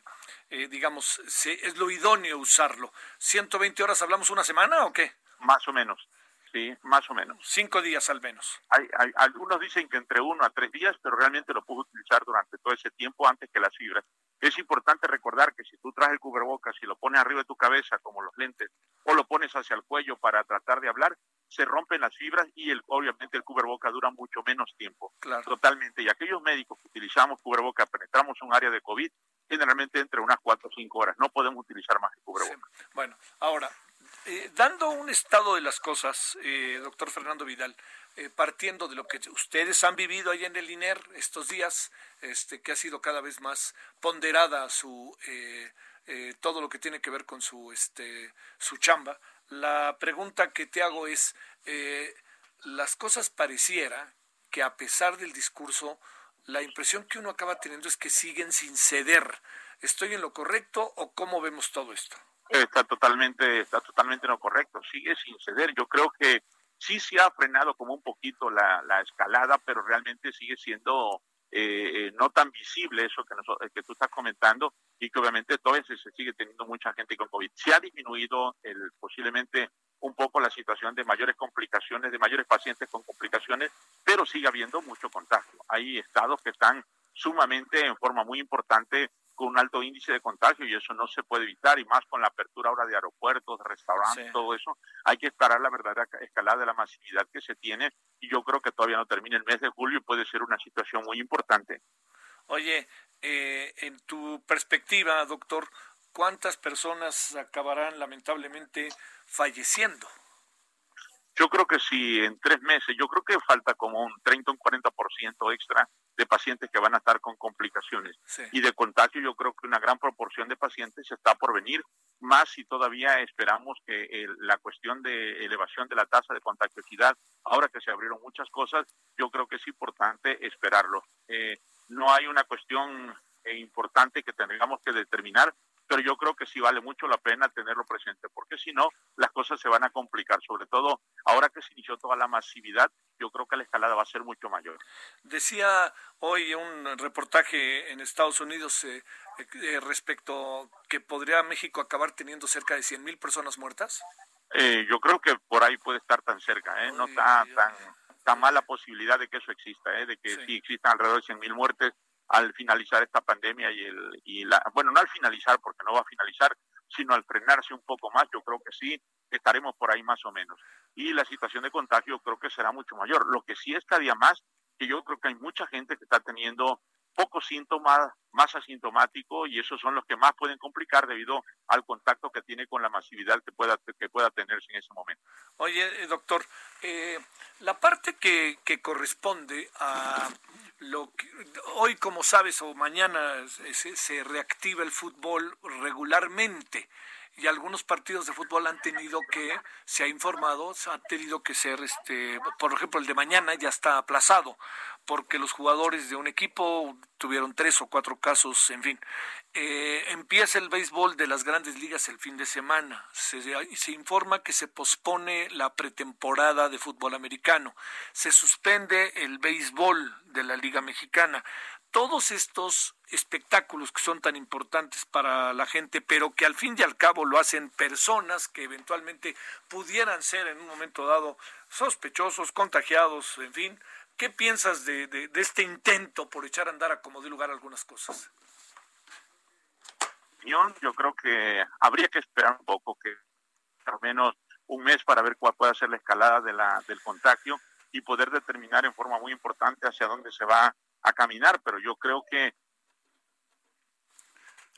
eh, digamos, se, es lo idóneo usarlo? ¿120 horas hablamos una semana o qué? Más o menos. Sí, más o menos. Cinco días al menos. Hay, algunos dicen que entre uno a tres días, pero realmente lo puedo utilizar durante todo ese tiempo antes que las fibras. Es importante recordar que si tú traes el cubrebocas y lo pones arriba de tu cabeza, como los lentes, o lo pones hacia el cuello para tratar de hablar, se rompen las fibras y el, obviamente el cubrebocas dura mucho menos tiempo. Claro. Totalmente. Y aquellos médicos que utilizamos cubrebocas, penetramos un área de COVID, generalmente entre unas cuatro o cinco horas. No podemos utilizar más el cubrebocas. Bueno, ahora, eh, dando un estado de las cosas, eh, doctor Fernando Vidal, eh, partiendo de lo que ustedes han vivido ahí en el INER estos días, este, que ha sido cada vez más ponderada su todo lo que tiene que ver con su este su chamba. La pregunta que te hago es eh, las cosas pareciera que a pesar del discurso, la impresión que uno acaba teniendo es que siguen sin ceder. ¿Estoy en lo correcto o cómo vemos todo esto? Está totalmente, está totalmente en lo correcto, sigue sin ceder. Yo creo que sí se ha frenado como un poquito la, la escalada, pero realmente sigue siendo eh, eh, no tan visible eso que, que tú estás comentando y que obviamente todavía se, sigue teniendo mucha gente con COVID. Se ha disminuido el, posiblemente un poco la situación de mayores complicaciones, de mayores pacientes con complicaciones, pero sigue habiendo mucho contagio. Hay estados que están sumamente en forma muy importante con un alto índice de contagio y eso no se puede evitar y más con la apertura ahora de aeropuertos, restaurantes, todo eso, hay que esperar la verdadera escalada de la masividad que se tiene y yo creo que todavía no termina el mes de julio y puede ser una situación muy importante. Oye, eh, en tu perspectiva, doctor, ¿cuántas personas acabarán lamentablemente falleciendo? Yo creo que si en tres meses, yo creo que falta como un 30 o un 40% extra de pacientes que van a estar con complicaciones. Y de contagio yo creo que una gran proporción de pacientes está por venir, más si todavía esperamos que la cuestión de elevación de la tasa de contagiosidad, ahora que se abrieron muchas cosas, yo creo que es importante esperarlo. Eh, no hay una cuestión eh, importante que tengamos que determinar, pero yo creo que sí vale mucho la pena tenerlo presente, porque si no, las cosas se van a complicar, sobre todo ahora que se inició toda la masividad, yo creo que la escalada va a ser mucho mayor. Decía hoy un reportaje en Estados Unidos eh, eh, respecto que podría México acabar teniendo cerca de 100 mil personas muertas. Eh, yo creo que por ahí puede estar tan cerca, no tan, tan, tan mala posibilidad de que eso exista, de que sí, existan alrededor de 100 mil muertes al finalizar esta pandemia y, el, y la, bueno, no al finalizar, porque no va a finalizar, sino al frenarse un poco más, yo creo que sí, estaremos por ahí más o menos. Y la situación de contagio creo que será mucho mayor. Lo que sí es cada día más, que yo creo que hay mucha gente que está teniendo pocos síntomas, más asintomático, y esos son los que más pueden complicar debido al contacto que tiene con la masividad que pueda, que pueda tenerse en ese momento. Oye, eh, doctor, eh, la parte que, que corresponde a lo que, hoy, como sabes, o mañana se, se, reactiva el fútbol regularmente y algunos partidos de fútbol han tenido que, se ha informado, han tenido que ser, este, por ejemplo, el de mañana ya está aplazado porque los jugadores de un equipo tuvieron tres o cuatro casos, en fin. Eh, empieza el béisbol de las grandes ligas el fin de semana. Se, se informa que se pospone la pretemporada de fútbol americano. Se suspende el béisbol de la Liga Mexicana todos estos espectáculos que son tan importantes para la gente, pero que al fin y al cabo lo hacen personas que eventualmente pudieran ser en un momento dado sospechosos, contagiados, en fin, ¿Qué piensas de, este intento por echar a andar a como de lugar algunas cosas? Yo creo que habría que esperar un poco, que al menos un mes para ver cuál puede ser la escalada de la, del contagio y poder determinar en forma muy importante hacia dónde se va a caminar, pero yo creo que...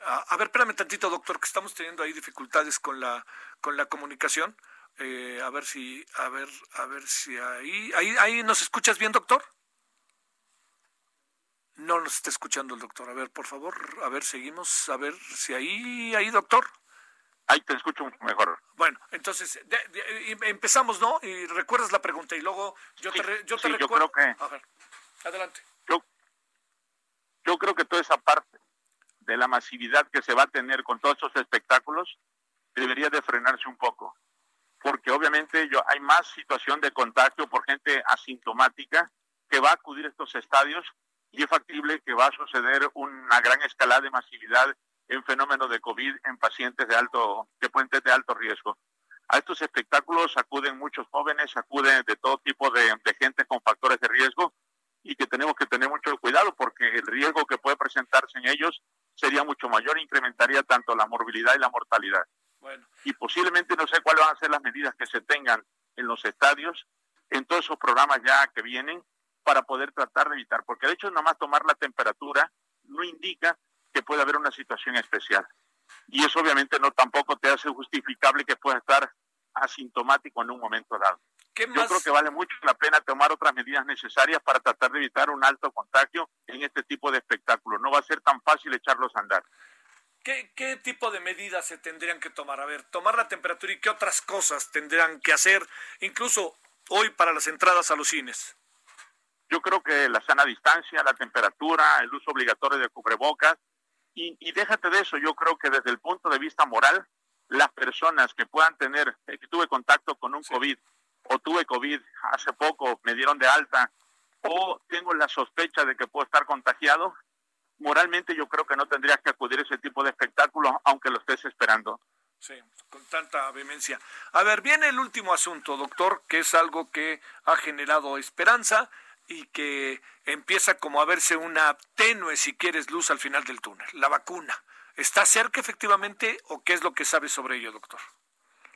A, ver, espérame tantito, doctor, que estamos teniendo ahí dificultades con la, con la comunicación. Eh, a ver si, a ver, a ver si ahí, ahí, ahí nos escuchas bien, doctor. No nos está escuchando el doctor. A ver, por favor, a ver, seguimos, a ver si ahí, ahí, doctor. Ahí te escucho mejor. Bueno, entonces empezamos, ¿no? Y recuerdas la pregunta y luego yo te, yo te recuerdo. Yo creo que, a ver, adelante. Yo, creo que toda esa parte de la masividad que se va a tener con todos esos espectáculos debería de frenarse un poco porque obviamente yo, hay más situación de contagio por gente asintomática que va a acudir a estos estadios y es factible que va a suceder una gran escalada de masividad en fenómeno de COVID en pacientes de alto, de puentes de alto riesgo. A estos espectáculos acuden muchos jóvenes, acuden de todo tipo de gente con factores de riesgo y que tenemos que tener mucho cuidado porque el riesgo que puede presentarse en ellos sería mucho mayor, incrementaría tanto la morbilidad y la mortalidad. Y posiblemente no sé cuáles van a ser las medidas que se tengan en los estadios, en todos esos programas ya que vienen, para poder tratar de evitar. Porque de hecho, nada más tomar la temperatura no indica que pueda haber una situación especial. Y eso obviamente no tampoco te hace justificable que pueda estar asintomático en un momento dado. Yo creo que vale mucho la pena tomar otras medidas necesarias para tratar de evitar un alto contagio en este tipo de espectáculos. No va a ser tan fácil echarlos a andar. ¿Qué, tipo de medidas se tendrían que tomar? A ver, tomar la temperatura y qué otras cosas tendrían que hacer, incluso hoy para las entradas a los cines? Yo creo que la sana distancia, la temperatura, el uso obligatorio de cubrebocas, y, y déjate de eso, yo creo que desde el punto de vista moral, las personas que puedan tener, que tuve contacto con un COVID o tuve COVID hace poco, me dieron de alta, o tengo la sospecha de que puedo estar contagiado, moralmente yo creo que no tendrías que acudir a ese tipo de espectáculos, aunque lo estés esperando. Sí, con tanta vehemencia. A ver, viene el último asunto, doctor, que es algo que ha generado esperanza y que empieza como a verse una tenue, si quieres, luz al final del túnel, la vacuna. ¿Está cerca efectivamente o qué es lo que sabe sobre ello, doctor?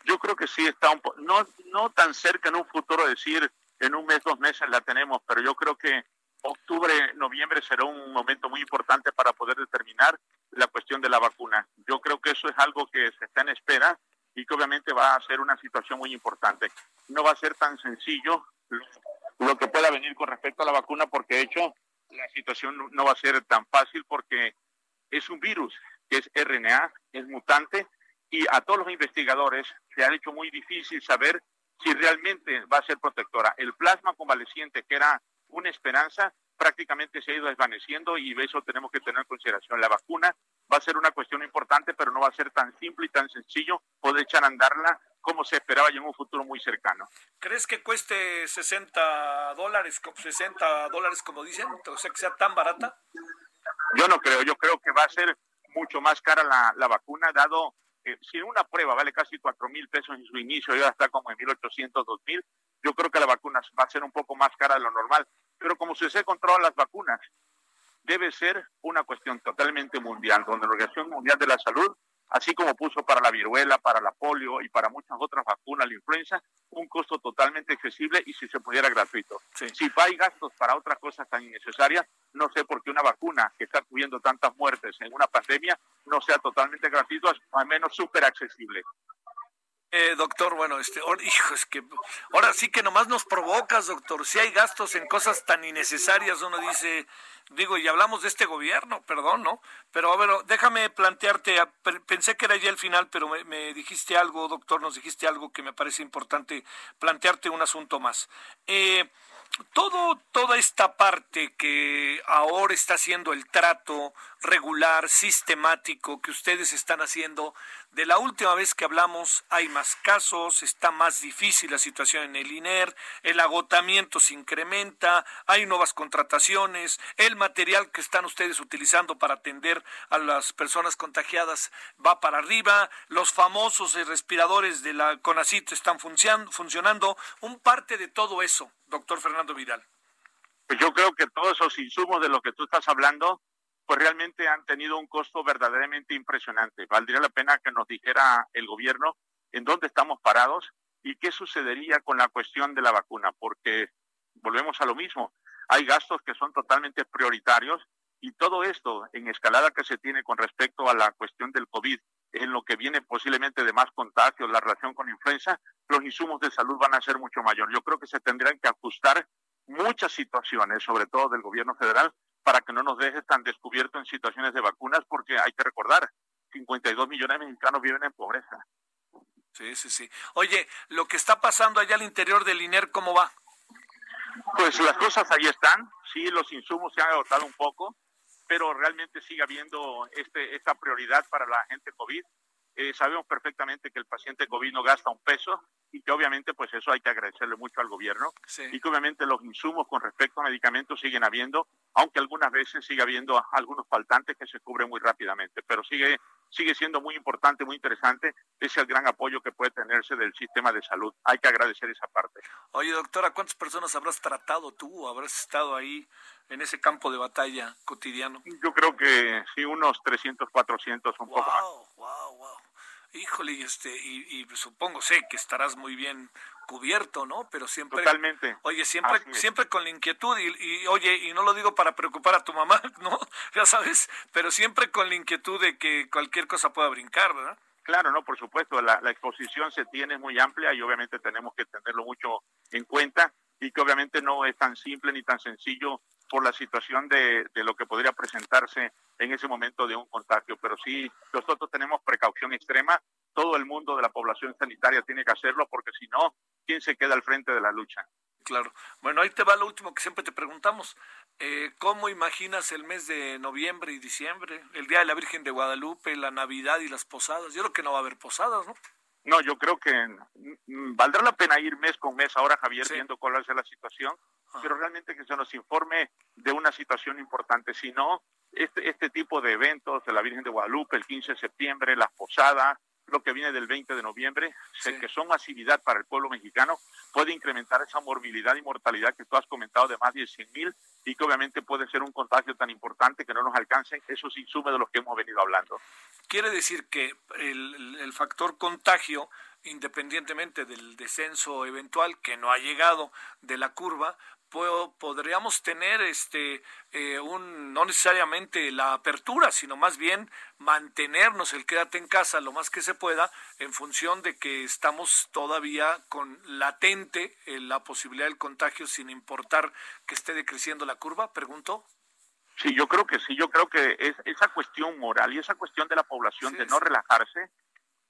Yo creo que sí está un no no tan cerca en un futuro decir en un mes, dos meses la tenemos, pero yo creo que octubre, noviembre será un momento muy importante para poder determinar la cuestión de la vacuna. Yo creo que eso es algo que se está en espera y que obviamente va a ser una situación muy importante. No va a ser tan sencillo lo que pueda venir con respecto a la vacuna, porque de hecho la situación no va a ser tan fácil porque es un virus que es RNA, es mutante, y a todos los investigadores se ha hecho muy difícil saber si realmente va a ser protectora. El plasma convaleciente, que era una esperanza, prácticamente se ha ido desvaneciendo y eso tenemos que tener en consideración. La vacuna va a ser una cuestión importante, pero no va a ser tan simple y tan sencillo poder echar a andarla como se esperaba ya en un futuro muy cercano. ¿Crees que cueste 60 dólares, 60 dólares como dicen? O sea, que sea tan barata. Yo no creo, yo creo que va a ser mucho más cara la, la vacuna, dado que si una prueba vale casi cuatro mil pesos en su inicio y ahora está como en 1.800, 2.000, yo creo que la vacuna va a ser un poco más cara de lo normal. Pero como se se controlan las vacunas, debe ser una cuestión totalmente mundial, donde la Organización Mundial de la Salud así como puso para la viruela, para la polio y para muchas otras vacunas, la influenza, un costo totalmente accesible y si se pudiera gratuito. Si hay gastos para otras cosas tan innecesarias, no sé por qué una vacuna que está cubriendo tantas muertes en una pandemia no sea totalmente gratuito, al menos súper accesible. Eh, doctor, bueno, este, hijo, es que ahora sí que nomás nos provocas, doctor. Si hay gastos en cosas tan innecesarias, uno dice, digo, y hablamos de este gobierno, perdón, ¿no? Pero a ver, déjame plantearte, pensé que era ya el final, pero me, dijiste algo, doctor, nos dijiste algo que me parece importante plantearte un asunto más. Eh, todo, toda esta parte que ahora está haciendo el trato regular, sistemático que ustedes están haciendo, de la última vez que hablamos hay más casos, está más difícil la situación en el INER, el agotamiento se incrementa, hay nuevas contrataciones, el material que están ustedes utilizando para atender a las personas contagiadas va para arriba, los famosos respiradores de la CONACIT están funcionando, un parte de todo eso doctor Fernando Vidal? Pues yo creo que todos esos insumos de los que tú estás hablando, pues realmente han tenido un costo verdaderamente impresionante. Valdría la pena que nos dijera el gobierno en dónde estamos parados y qué sucedería con la cuestión de la vacuna, porque volvemos a lo mismo. Hay gastos que son totalmente prioritarios y todo esto en escalada que se tiene con respecto a la cuestión del COVID, en lo que viene posiblemente de más contagios, la relación con influenza, los insumos de salud van a ser mucho mayor. Yo creo que se tendrían que ajustar muchas situaciones, sobre todo del gobierno federal, para que no nos deje tan descubierto en situaciones de vacunas, porque hay que recordar, 52 millones de mexicanos viven en pobreza. Sí, sí, sí. Oye, lo que está pasando allá al interior del INER, ¿cómo va? Pues las cosas ahí están, sí, los insumos se han agotado un poco, pero realmente sigue habiendo este, esta prioridad para la gente COVID. Eh, sabemos perfectamente que el paciente COVID no gasta un peso y que obviamente pues eso hay que agradecerle mucho al gobierno y que obviamente los insumos con respecto a medicamentos siguen habiendo, aunque algunas veces sigue habiendo algunos faltantes que se cubren muy rápidamente, pero sigue sigue siendo muy importante, muy interesante, ese el gran apoyo que puede tenerse del sistema de salud. Hay que agradecer esa parte. Oye, doctora, ¿cuántas personas habrás tratado tú? ¿Habrás estado ahí en ese campo de batalla cotidiano? Yo creo que sí, unos 300, 400, un poco más. Wow, wow. Híjole, este, y, y supongo, sé que estarás muy bien cubierto, ¿no? Pero siempre... Totalmente. Oye, siempre, siempre con la inquietud y, oye, y no lo digo para preocupar a tu mamá, ¿no? Ya sabes, pero siempre con la inquietud de que cualquier cosa pueda brincar, ¿verdad? Claro, no, por supuesto, la, la exposición se tiene muy amplia y obviamente tenemos que tenerlo mucho en cuenta y que obviamente no es tan simple ni tan sencillo por la situación de, de, lo que podría presentarse en ese momento de un contagio. Pero sí, nosotros tenemos precaución extrema, todo el mundo de la población sanitaria tiene que hacerlo porque si no, quién se queda al frente de la lucha. Claro. Bueno, ahí te va lo último que siempre te preguntamos. Eh, ¿Cómo imaginas el mes de noviembre y diciembre? El Día de la Virgen de Guadalupe, la Navidad y las posadas. Yo creo que no va a haber posadas, ¿no? No, yo creo que valdrá la pena ir mes con mes ahora, Javier, viendo cuál ser la situación. Pero realmente que se nos informe de una situación importante. Si no, este, este tipo de eventos de la Virgen de Guadalupe, el 15 de septiembre, las posadas, lo que viene del 20 de noviembre, sé que son masividad para el pueblo mexicano, puede incrementar esa morbilidad y mortalidad que tú has comentado de más de 100 mil y que obviamente puede ser un contagio tan importante que no nos alcancen esos insumos de los que hemos venido hablando. Quiere decir que el, el factor contagio independientemente del descenso eventual que no ha llegado de la curva, podríamos tener este eh, un no necesariamente la apertura sino más bien mantenernos el quédate en casa lo más que se pueda en función de que estamos todavía con latente eh, la posibilidad del contagio sin importar que esté decreciendo la curva pregunto. Sí yo creo que sí yo creo que es esa cuestión moral y esa cuestión de la población de no relajarse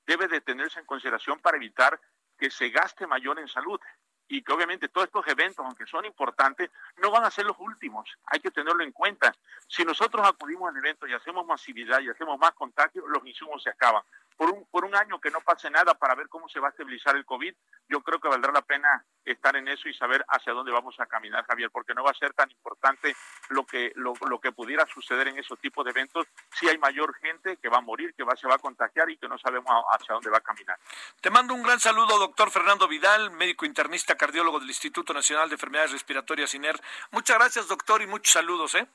debe de tenerse en consideración para evitar que se gaste mayor en salud y que obviamente todos estos eventos, aunque son importantes, no van a ser los últimos. Hay que tenerlo en cuenta. Si nosotros acudimos al evento y hacemos masividad y hacemos más contagios, los insumos se acaban por un, por un año que no pase nada para ver cómo se va a estabilizar el COVID, yo creo que valdrá la pena estar en eso y saber hacia dónde vamos a caminar, Javier, porque no va a ser tan importante lo que, lo, lo que pudiera suceder en esos tipos de eventos si hay mayor gente que va a morir, que va, se va a contagiar y que no sabemos hacia dónde va a caminar. Te mando un gran saludo, doctor Fernando Vidal, médico internista, cardiólogo del Instituto Nacional de Enfermedades Respiratorias, INER. Muchas gracias, doctor, y muchos saludos, ¿eh?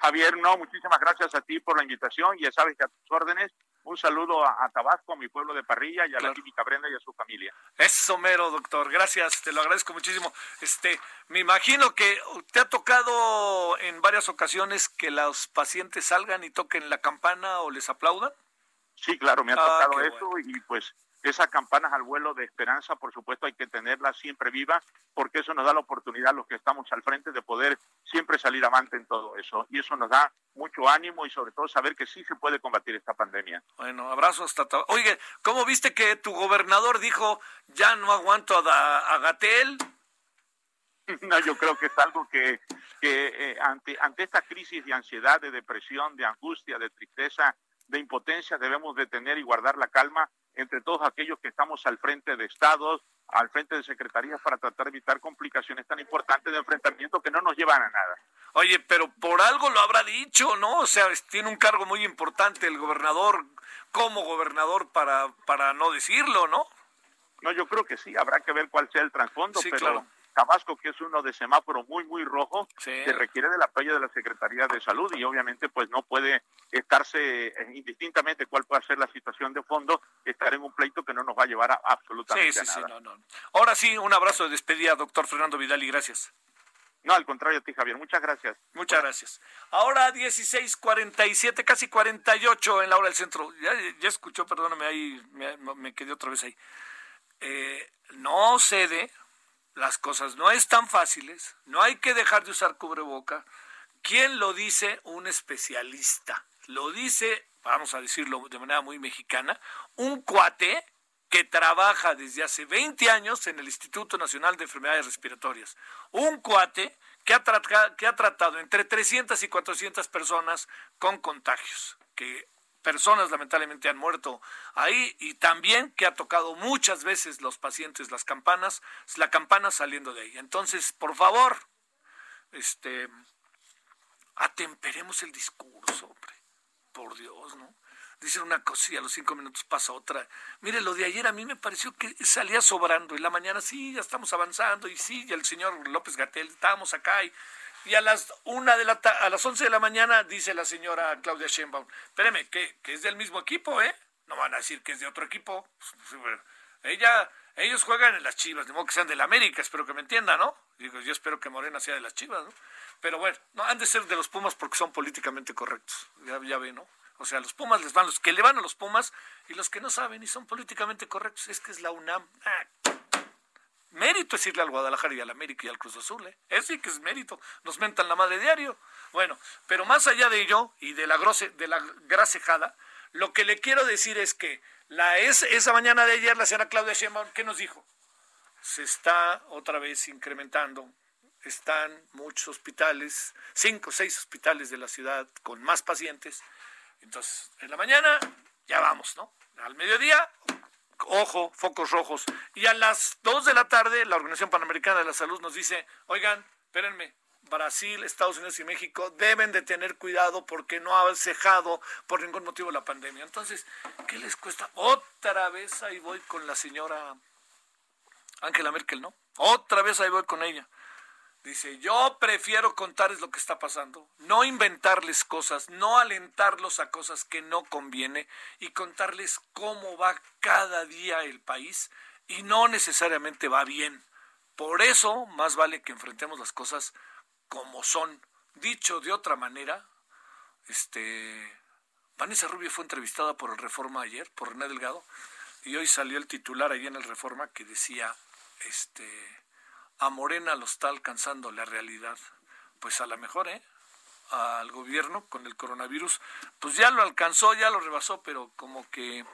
Javier, no, muchísimas gracias a ti por la invitación. Ya sabes que a tus órdenes un saludo a, Tabasco, a mi pueblo de Parrilla y a la química Brenda y a su familia. Es somero, doctor. Gracias, te lo agradezco muchísimo. Este, me imagino que te ha tocado en varias ocasiones que los pacientes salgan y toquen la campana o les aplaudan. Sí, claro, me ha ah, tocado eso y pues esas campanas al vuelo de esperanza, por supuesto, hay que tenerlas siempre vivas, porque eso nos da la oportunidad a los que estamos al frente de poder siempre salir avante en todo eso. Y eso nos da mucho ánimo y sobre todo saber que sí se puede combatir esta pandemia. Bueno, abrazo hasta... Oye, ¿cómo viste que tu gobernador dijo, ya no aguanto a, a Gatel? No, yo creo que es algo que, que eh, ante, ante esta crisis de ansiedad, de depresión, de angustia, de tristeza, de impotencia, debemos de tener y guardar la calma entre todos aquellos que estamos al frente de estados, al frente de secretarías para tratar de evitar complicaciones tan importantes de enfrentamiento que no nos llevan a nada. Oye, pero por algo lo habrá dicho, ¿no? O sea, tiene un cargo muy importante el gobernador como gobernador para, para no decirlo, ¿no? No, yo creo que sí, habrá que ver cuál sea el trasfondo, pero Tabasco, que es uno de semáforo muy, muy rojo, que requiere del apoyo de la Secretaría de Salud y obviamente pues no puede estarse eh, indistintamente cuál puede ser la situación de fondo, estar en un pleito que no nos va a llevar a absolutamente a nada. Sí, no, no. Ahora sí, un abrazo de despedida, doctor Fernando Vidal, y gracias. No, al contrario a ti, Javier. Muchas gracias. Muchas gracias. Ahora 16:47, casi 48 en la hora del centro. Ya, ya escuchó, perdóname, ahí me, quedé otra vez ahí. Eh, no cede, las cosas no están fáciles, no hay que dejar de usar cubreboca. ¿Quién lo dice? Un especialista. Lo dice, vamos a decirlo de manera muy mexicana, un cuate que trabaja desde hace 20 años en el Instituto Nacional de Enfermedades Respiratorias. Un cuate que ha, que ha tratado entre 300 y 400 personas con contagios, que personas lamentablemente han muerto ahí y también que ha tocado muchas veces los pacientes las campanas, la campana saliendo de ahí. Entonces, por favor, este atemperemos el discurso, hombre. Por Dios, ¿no? Dicen una cosilla, a los cinco minutos pasa otra. Mire, lo de ayer a mí me pareció que salía sobrando. En la mañana sí, ya estamos avanzando. Y sí, y el señor López Gatel, estábamos acá. Y y a las una de la a las 11 de la mañana dice la señora Claudia Sheinbaum, espéreme, que, que es del mismo equipo, ¿eh? No van a decir que es de otro equipo. Ella, ellos juegan en las Chivas, de modo que sean de la América, espero que me entiendan, ¿no? Digo, yo espero que Morena sea de las Chivas, ¿no? Pero bueno, no han de ser de los Pumas porque son políticamente correctos. Ya, ya ve, ¿no? O sea, los Pumas les van los que le van a los Pumas y los que no saben y son políticamente correctos. Es que es la UNAM. Ah, Mérito es irle al Guadalajara y al América y al Cruz Azul, ¿eh? Eso sí que es mérito. Nos mentan la madre diario. Bueno, pero más allá de ello y de la, grose, de la grasejada, lo que le quiero decir es que la, es, esa mañana de ayer la señora Claudia Sheinbaum, ¿qué nos dijo? se está otra vez incrementando. Están muchos hospitales, cinco o seis hospitales de la ciudad con más pacientes. Entonces, en la mañana ya vamos, ¿no? Al mediodía, ojo, focos rojos. Y a las dos de la tarde, la Organización Panamericana de la Salud nos dice, oigan, espérenme, Brasil, Estados Unidos y México deben de tener cuidado porque no ha cejado por ningún motivo la pandemia. Entonces, ¿qué les cuesta? Otra vez ahí voy con la señora Angela Merkel, ¿no? Otra vez ahí voy con ella. Dice, yo prefiero contarles lo que está pasando, no inventarles cosas, no alentarlos a cosas que no conviene y contarles cómo va cada día el país y no necesariamente va bien. Por eso, más vale que enfrentemos las cosas como son. Dicho de otra manera, este, Vanessa Rubio fue entrevistada por el Reforma ayer, por René Delgado, y hoy salió el titular ahí en el Reforma que decía, este, a Morena lo está alcanzando la realidad. Pues a lo mejor, ¿eh? Al gobierno con el coronavirus, pues ya lo alcanzó, ya lo rebasó, pero como que,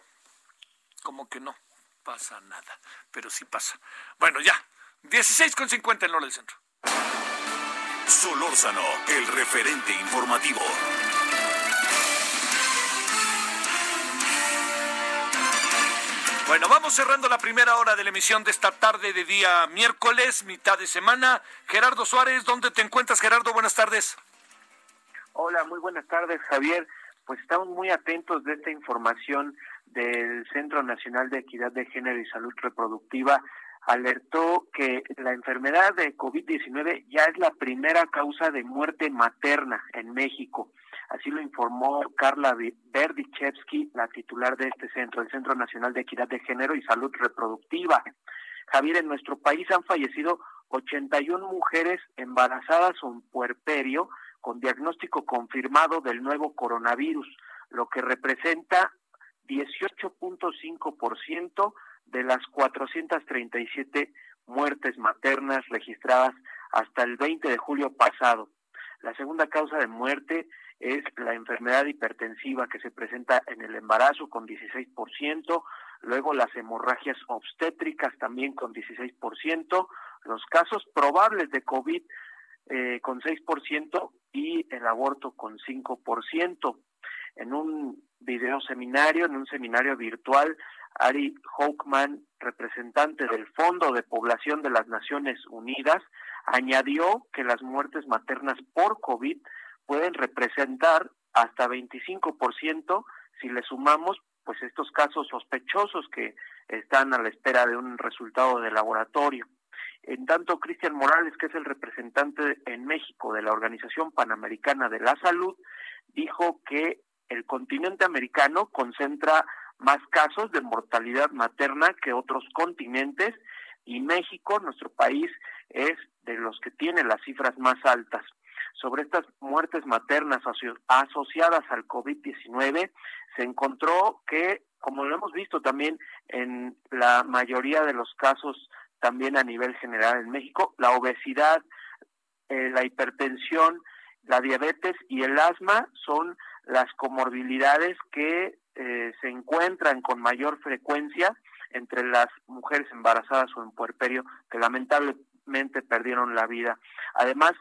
como que no pasa nada, pero sí pasa. Bueno, ya, 16 con 50 en hora del centro. Solórzano, el referente informativo. Bueno, vamos cerrando la primera hora de la emisión de esta tarde de día miércoles, mitad de semana. Gerardo Suárez, ¿dónde te encuentras, Gerardo? Buenas tardes. Hola, muy buenas tardes, Javier. Pues estamos muy atentos de esta información del Centro Nacional de Equidad de Género y Salud Reproductiva alertó que la enfermedad de COVID-19 ya es la primera causa de muerte materna en México. Así lo informó Carla Berdichevsky, la titular de este centro, el Centro Nacional de Equidad de Género y Salud Reproductiva. Javier, en nuestro país han fallecido 81 mujeres embarazadas o en puerperio con diagnóstico confirmado del nuevo coronavirus, lo que representa 18.5% de las 437 muertes maternas registradas hasta el 20 de julio pasado. La segunda causa de muerte es la enfermedad hipertensiva que se presenta en el embarazo con 16%, luego las hemorragias obstétricas también con 16%, los casos probables de COVID eh, con 6% y el aborto con 5%. En un video seminario, en un seminario virtual, Ari Hochman, representante del Fondo de Población de las Naciones Unidas, añadió que las muertes maternas por COVID pueden representar hasta 25% si le sumamos pues estos casos sospechosos que están a la espera de un resultado de laboratorio. En tanto, Cristian Morales, que es el representante en México de la Organización Panamericana de la Salud, dijo que el continente americano concentra más casos de mortalidad materna que otros continentes y México, nuestro país, es de los que tiene las cifras más altas. Sobre estas muertes maternas asociadas al COVID-19, se encontró que, como lo hemos visto también en la mayoría de los casos, también a nivel general en México, la obesidad, eh, la hipertensión, la diabetes y el asma son las comorbilidades que eh, se encuentran con mayor frecuencia entre las mujeres embarazadas o en puerperio que lamentablemente perdieron la vida. Además,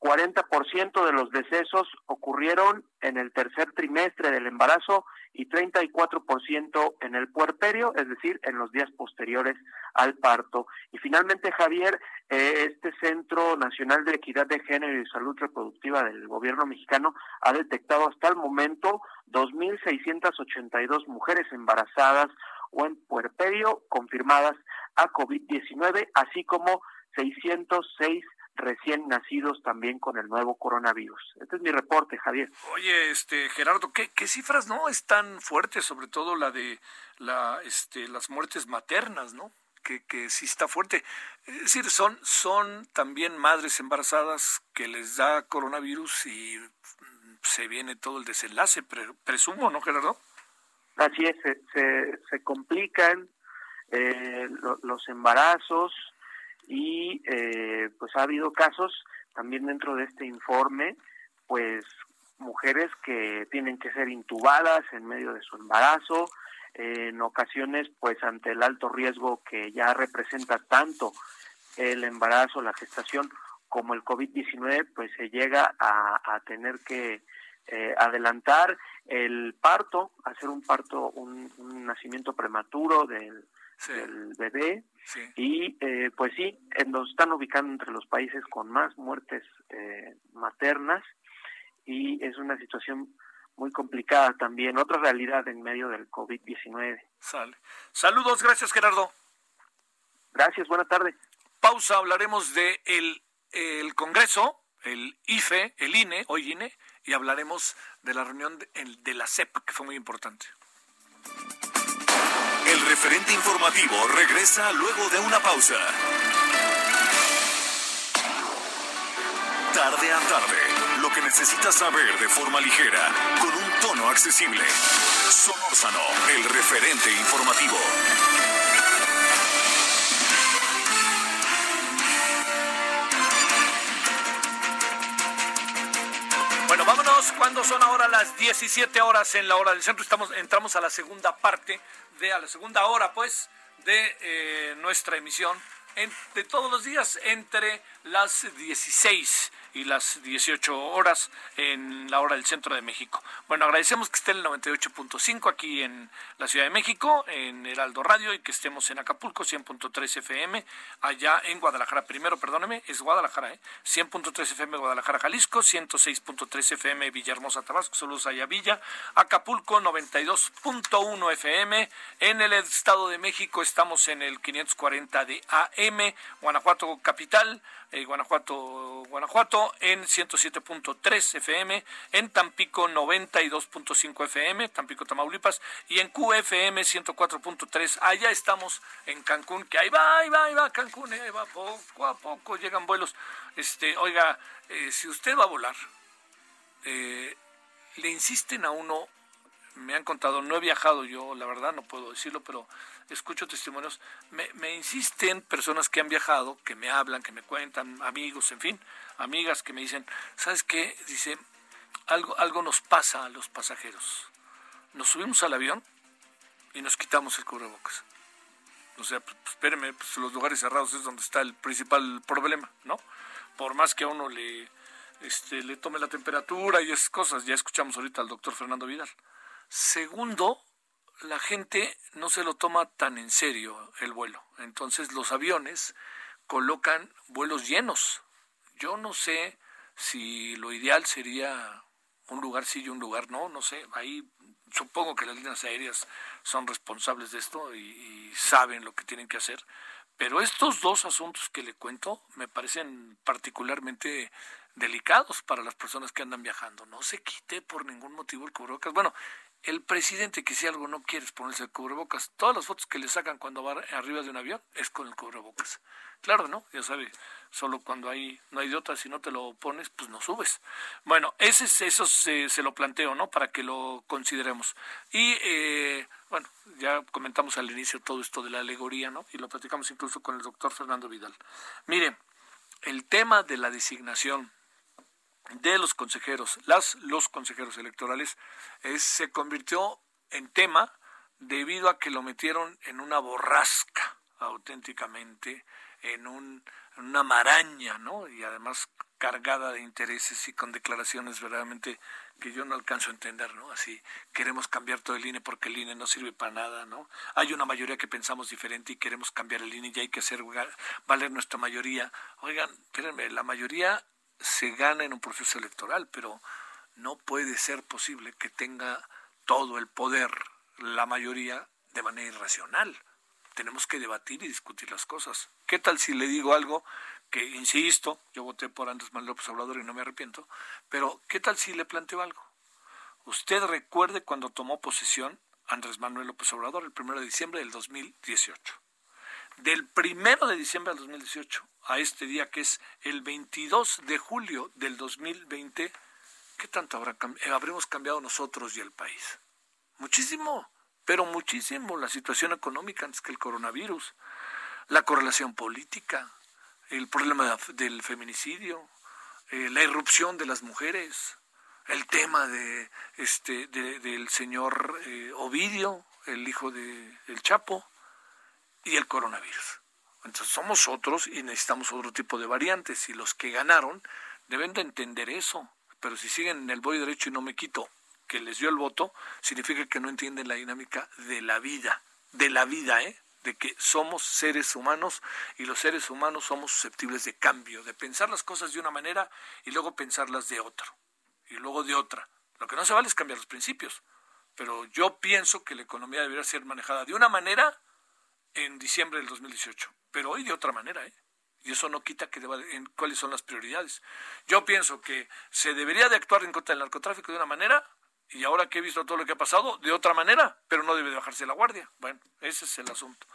40% de los decesos ocurrieron en el tercer trimestre del embarazo y 34% en el puerperio, es decir, en los días posteriores al parto. Y finalmente, Javier, eh, este Centro Nacional de Equidad de Género y Salud Reproductiva del gobierno mexicano ha detectado hasta el momento 2.682 mujeres embarazadas o en puerperio confirmadas a COVID-19, así como 606 recién nacidos también con el nuevo coronavirus. Este es mi reporte, Javier. Oye, este Gerardo, ¿qué, qué cifras no están fuertes, sobre todo la de la, este, las muertes maternas, ¿no? Que, que sí está fuerte. Es decir, son, son también madres embarazadas que les da coronavirus y se viene todo el desenlace, presumo, ¿no, Gerardo? Así es, se, se, complican eh, los embarazos, y eh, pues ha habido casos también dentro de este informe, pues mujeres que tienen que ser intubadas en medio de su embarazo, en ocasiones, pues ante el alto riesgo que ya representa tanto el embarazo, la gestación, como el COVID-19, pues se llega a, tener que eh, adelantar el parto, hacer un parto, un, nacimiento prematuro del, bebé. Y eh, pues sí, nos están ubicando entre los países con más muertes eh, maternas y es una situación muy complicada también, otra realidad en medio del COVID-19. Sale. Saludos, gracias Gerardo. Gracias, buena tarde. Pausa, hablaremos de el, el Congreso, el IFE, el INE, hoy INE, y hablaremos de la reunión de, de la CEP, que fue muy importante. El referente informativo regresa luego de una pausa. Tarde a tarde, lo que necesitas saber de forma ligera, con un tono accesible. Solórzano, el referente informativo. Bueno, vámonos cuando son ahora las 17 horas en la hora del centro. Entramos a la segunda parte, de a la segunda hora, pues, de eh, nuestra emisión de todos los días entre las 16 y las 18 horas en la hora del centro de México. Bueno, agradecemos que esté en el 98.5 aquí en la Ciudad de México, en Heraldo Radio, y que estemos en Acapulco, 100.3 FM, allá en Guadalajara. Primero, perdóneme, es Guadalajara, ¿eh? 100.3 FM Guadalajara, Jalisco, 106.3 FM Villahermosa, Tabasco, saludos allá Villa, Acapulco, 92.1 FM, en el Estado de México estamos en el 540 de AM, Guanajuato Capital, eh, Guanajuato, Guanajuato en 107.3 FM, en Tampico 92.5 FM, Tampico Tamaulipas, y en QFM 104.3. Allá estamos en Cancún, que ahí va, ahí va, ahí va Cancún, eh, ahí va poco a poco llegan vuelos. Este, oiga, eh, si usted va a volar, le insisten a uno, me han contado, no he viajado yo, la verdad no puedo decirlo, pero escucho testimonios, me, me, insisten personas que han viajado, que me hablan, que me cuentan, amigos, en fin, amigas que me dicen, ¿sabes qué? Dice, algo, algo nos pasa a los pasajeros. Nos subimos al avión y nos quitamos el cubrebocas. O sea, pues, espéreme, pues, los lugares cerrados es donde está el principal problema, ¿no? Por más que a uno le, este, le tome la temperatura y esas cosas, ya escuchamos ahorita al doctor Fernando Vidal. Segundo, la gente no se lo toma tan en serio el vuelo. Entonces los aviones colocan vuelos llenos. Yo no sé si lo ideal sería un lugar sí y un lugar no, no sé. Ahí supongo que las líneas aéreas son responsables de esto y, saben lo que tienen que hacer. Pero estos dos asuntos que le cuento me parecen particularmente delicados para las personas que andan viajando. No se quite por ningún motivo el cubrebocas. Bueno, el presidente que si algo no quiere es ponerse el cubrebocas, todas las fotos que le sacan cuando va arriba de un avión es con el cubrebocas. Claro, ¿no? Ya sabe, solo cuando hay, no hay de otra, si no te lo pones, pues no subes. Bueno, ese, eso se, se lo planteo, ¿no? Para que lo consideremos. Y, eh, bueno, ya comentamos al inicio todo esto de la alegoría, ¿no? Y lo platicamos incluso con el doctor Fernando Vidal. Mire, el tema de la designación de los consejeros, las, los consejeros electorales, se convirtió en tema debido a que lo metieron en una borrasca auténticamente, en, un, una maraña, ¿no? Y además cargada de intereses y con declaraciones verdaderamente que yo no alcanzo a entender, ¿no? Así, queremos cambiar todo el INE porque el INE no sirve para nada, ¿no? Hay una mayoría que pensamos diferente y queremos cambiar el INE y hay que hacer valer nuestra mayoría. Oigan, espérenme, la mayoría se gana en un proceso electoral, pero no puede ser posible que tenga todo el poder la mayoría de manera irracional. Tenemos que debatir y discutir las cosas. ¿Qué tal si le digo algo que, insisto, yo voté por Andrés Manuel López Obrador y no me arrepiento, pero ¿qué tal si le planteo algo? Usted recuerde cuando tomó posesión Andrés Manuel López Obrador el 1 de diciembre del 2018. Del 1 de diciembre del 2018 a este día que es el 22 de julio del 2020, ¿qué tanto habrá, eh, habremos cambiado nosotros y el país? Muchísimo, pero muchísimo. La situación económica antes que el coronavirus, la correlación política, el problema del feminicidio, eh, la irrupción de las mujeres, el tema de este del señor eh, Ovidio, el hijo de el Chapo y el coronavirus. Entonces somos otros y necesitamos otro tipo de variantes y los que ganaron deben de entender eso. Pero si siguen en el voy derecho y no me quito que les dio el voto, significa que no entienden la dinámica de la vida, de la vida, ¿eh? de que somos seres humanos y los seres humanos somos susceptibles de cambio, de pensar las cosas de una manera y luego pensarlas de otra, y luego de otra. Lo que no se vale es cambiar los principios, pero yo pienso que la economía debería ser manejada de una manera en diciembre del 2018, pero hoy de otra manera, ¿eh? Y eso no quita que deba, en cuáles son las prioridades. Yo pienso que se debería de actuar en contra del narcotráfico de una manera y ahora que he visto todo lo que ha pasado, de otra manera, pero no debe de bajarse la guardia. Bueno, ese es el asunto.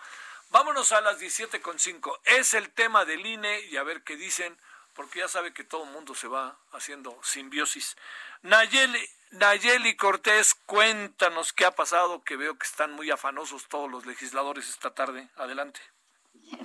Vámonos a las 17.5. Es el tema del INE y a ver qué dicen, porque ya sabe que todo el mundo se va haciendo simbiosis. Nayeli, Nayeli Cortés, cuéntanos qué ha pasado, que veo que están muy afanosos todos los legisladores esta tarde. Adelante.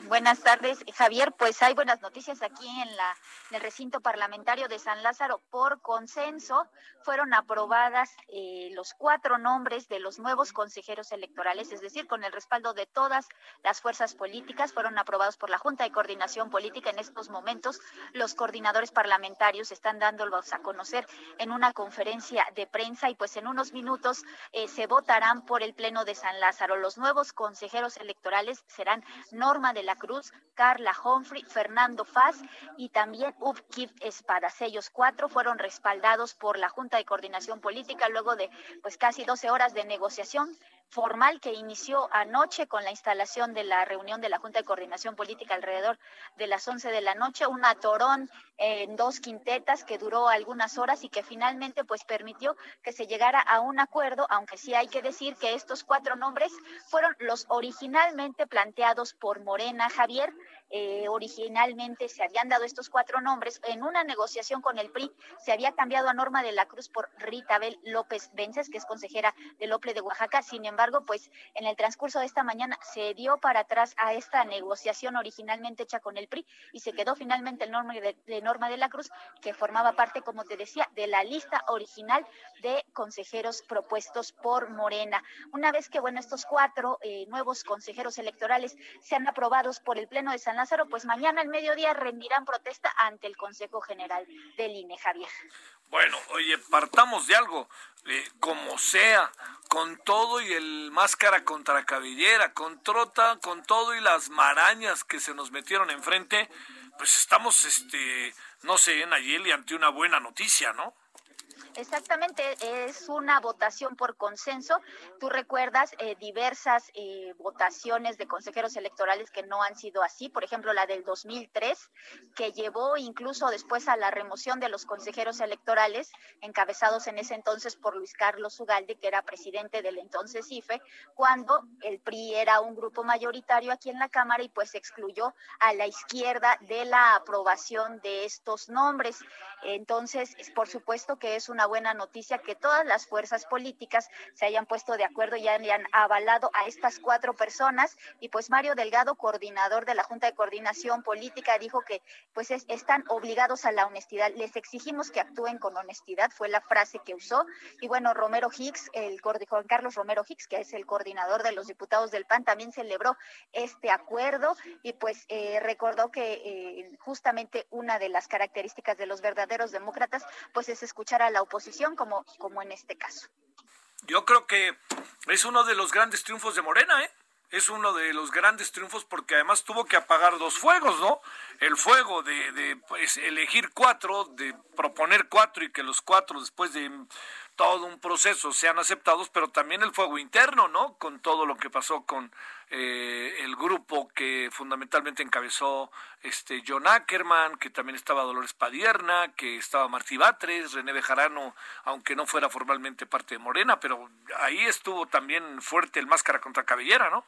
Buenas tardes, Javier. Pues hay buenas noticias aquí en, la, en el recinto parlamentario de San Lázaro. Por consenso fueron aprobadas eh, los cuatro nombres de los nuevos consejeros electorales, es decir, con el respaldo de todas las fuerzas políticas, fueron aprobados por la Junta de Coordinación Política. En estos momentos, los coordinadores parlamentarios están dándolos a conocer en una conferencia de prensa y pues en unos minutos eh, se votarán por el Pleno de San Lázaro. Los nuevos consejeros electorales serán Norma de la Cruz, Carla Humphrey, Fernando Faz y también Upkip Espadas. Ellos cuatro fueron respaldados por la Junta de Coordinación Política luego de pues casi 12 horas de negociación formal que inició anoche con la instalación de la reunión de la Junta de Coordinación Política alrededor de las 11 de la noche, un atorón en dos quintetas que duró algunas horas y que finalmente pues permitió que se llegara a un acuerdo, aunque sí hay que decir que estos cuatro nombres fueron los originalmente planteados por Morena. Javier, eh, originalmente se habían dado estos cuatro nombres. En una negociación con el PRI se había cambiado a Norma de la Cruz por Rita Bel López Vences, que es consejera del OPLE de Oaxaca. Sin embargo, pues en el transcurso de esta mañana se dio para atrás a esta negociación originalmente hecha con el PRI y se quedó finalmente el Norma de, Norma de la Cruz, que formaba parte, como te decía, de la lista original de consejeros propuestos por Morena. Una vez que, bueno, estos cuatro eh, nuevos consejeros electorales sean aprobados por el Pleno de San Lázaro, pues mañana al mediodía rendirán protesta ante el Consejo General del INE, Javier. Bueno, oye, partamos de algo, eh, como sea, con todo y el máscara contra cabellera, con trota, con todo y las marañas que se nos metieron enfrente, pues estamos, este, no sé, Nayeli, ante una buena noticia, ¿no? Exactamente, es una votación por consenso. Tú recuerdas eh, diversas eh, votaciones de consejeros electorales que no han sido así, por ejemplo la del 2003, que llevó incluso después a la remoción de los consejeros electorales, encabezados en ese entonces por Luis Carlos Ugalde, que era presidente del entonces IFE, cuando el PRI era un grupo mayoritario aquí en la Cámara y pues excluyó a la izquierda de la aprobación de estos nombres. Entonces, por supuesto que es una buena noticia que todas las fuerzas políticas se hayan puesto de acuerdo y hayan avalado a estas cuatro personas. Y pues Mario Delgado, coordinador de la Junta de Coordinación Política, dijo que pues están obligados a la honestidad. Les exigimos que actúen con honestidad, fue la frase que usó. Y bueno, Romero Hicks, el Juan Carlos Romero Hicks, que es el coordinador de los diputados del PAN, también celebró este acuerdo y pues eh, recordó que eh, justamente una de las características de los verdaderos demócratas pues es escuchar a la oposición como, como en este caso. Yo creo que es uno de los grandes triunfos de Morena, ¿eh? Es uno de los grandes triunfos porque además tuvo que apagar dos fuegos, ¿no? El fuego de, de pues, elegir cuatro, de proponer cuatro y que los cuatro después de todo un proceso sean aceptados, pero también el fuego interno, ¿no? Con todo lo que pasó con eh, el grupo que fundamentalmente encabezó este John Ackerman, que también estaba Dolores Padierna, que estaba Martí Batres, René Bejarano, aunque no fuera formalmente parte de Morena, pero ahí estuvo también fuerte el máscara contra cabellera, ¿no?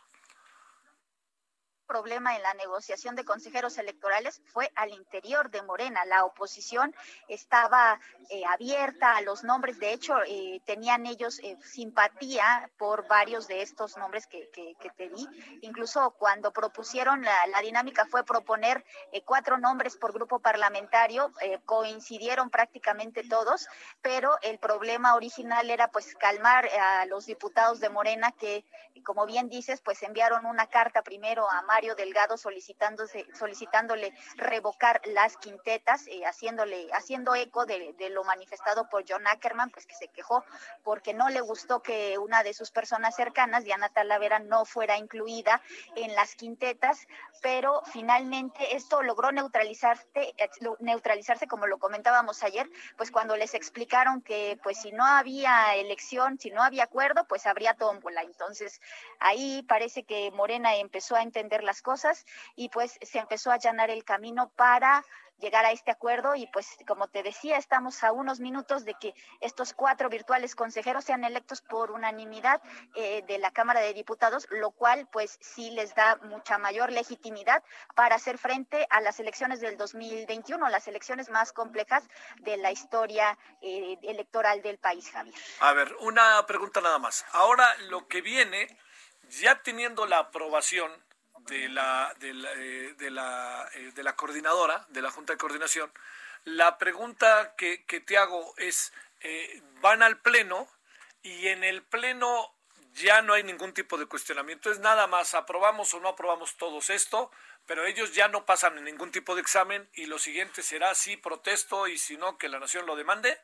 Problema en la negociación de consejeros electorales fue al interior de Morena. La oposición estaba eh, abierta a los nombres. De hecho, eh, tenían ellos eh, simpatía por varios de estos nombres que, que, te di. Incluso cuando propusieron la, la dinámica fue proponer cuatro nombres por grupo parlamentario. coincidieron prácticamente todos, pero el problema original era pues calmar a los diputados de Morena que, como bien dices, pues enviaron una carta primero a Mario Delgado solicitándose, solicitándole revocar las quintetas, eh, haciéndole, haciendo eco de, lo manifestado por John Ackerman, pues que se quejó porque no le gustó que una de sus personas cercanas, Diana Talavera, no fuera incluida en las quintetas, pero finalmente esto logró neutralizarse, neutralizarse como lo comentábamos ayer, pues cuando les explicaron que pues si no había elección, si no había acuerdo, pues habría tómbola. Entonces ahí parece que Morena empezó a entender las cosas y pues se empezó a allanar el camino para llegar a este acuerdo y pues como te decía, estamos a unos minutos de que estos cuatro virtuales consejeros sean electos por unanimidad eh, de la Cámara de Diputados, lo cual pues sí les da mucha mayor legitimidad para hacer frente a las elecciones del 2021, las elecciones más complejas de la historia eh, electoral del país, Javier. A ver, una pregunta nada más. Ahora lo que viene, ya teniendo la aprobación de la, de la, eh, de la, eh, de la coordinadora, de la Junta de Coordinación, la pregunta que, que te hago es, eh, van al Pleno y en el Pleno ya no hay ningún tipo de cuestionamiento, es nada más aprobamos o no aprobamos todos esto, pero ellos ya no pasan en ningún tipo de examen y lo siguiente será si protesto y si no que la nación lo demande.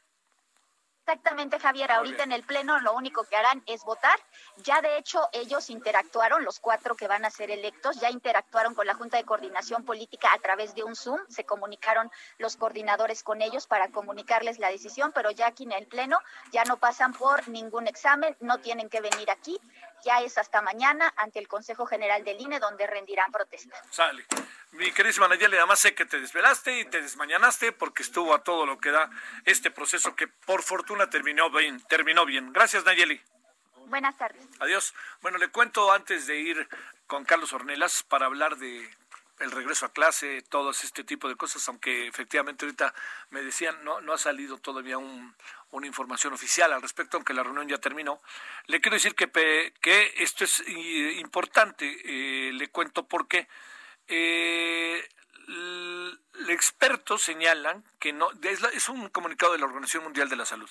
Exactamente, Javier. Ahorita en el Pleno lo único que harán es votar. Ya de hecho ellos interactuaron, los cuatro que van a ser electos, ya interactuaron con la Junta de Coordinación Política a través de un Zoom. Se comunicaron los coordinadores con ellos para comunicarles la decisión, pero ya aquí en el Pleno ya no pasan por ningún examen, no tienen que venir aquí. Ya es hasta mañana ante el Consejo General del INE donde rendirán protesta. Sale. Mi queridísima Nayeli, además sé que te desvelaste y te desmañanaste porque estuvo a todo lo que da este proceso que por fortuna terminó bien. Terminó bien. Gracias, Nayeli. Buenas tardes. Adiós. Bueno, le cuento antes de ir con Carlos Ornelas para hablar de el regreso a clase, todo este tipo de cosas, aunque efectivamente ahorita me decían, no, no ha salido todavía una información oficial al respecto, aunque la reunión ya terminó. Le quiero decir que, que esto es importante, eh, le cuento por qué eh, expertos señalan que no, es, un comunicado de la Organización Mundial de la Salud.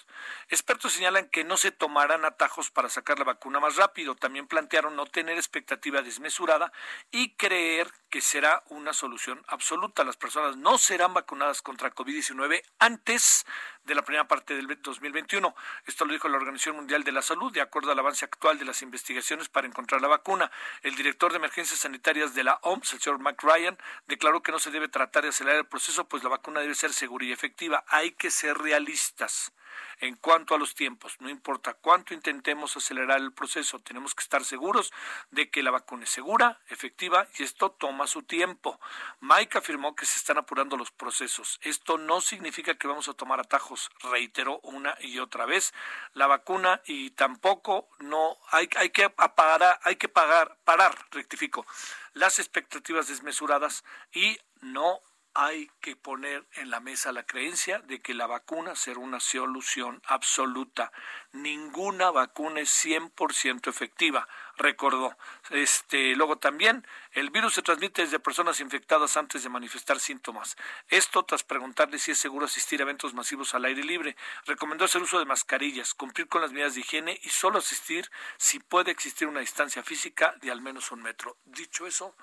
Expertos señalan que no se tomarán atajos para sacar la vacuna más rápido. También plantearon no tener expectativa desmesurada y creer que será una solución absoluta. Las personas no serán vacunadas contra COVID-19 antes de la primera parte del 2021. Esto lo dijo la Organización Mundial de la Salud, de acuerdo al avance actual de las investigaciones para encontrar la vacuna. El director de emergencias sanitarias de la OMS, el señor Mac Ryan, declaró que no se debe tratar de acelerar el proceso, pues la vacuna debe ser segura y efectiva. Hay que ser realistas en cuanto a los tiempos. No importa cuánto intentemos acelerar el proceso, tenemos que estar seguros de que la vacuna es segura, efectiva y esto toma su tiempo. Mike afirmó que se están apurando los procesos. Esto no significa que vamos a tomar atajos, reiteró una y otra vez. La vacuna y tampoco no hay, que apagar, hay que pagar, parar, rectifico, las expectativas desmesuradas y no hay que poner en la mesa la creencia de que la vacuna será una solución absoluta. Ninguna vacuna es 100% efectiva, recordó. Este, luego también, el virus se transmite desde personas infectadas antes de manifestar síntomas. Esto tras preguntarle si es seguro asistir a eventos masivos al aire libre. Recomendó hacer uso de mascarillas, cumplir con las medidas de higiene y solo asistir si puede existir una distancia física de al menos un metro. Dicho eso,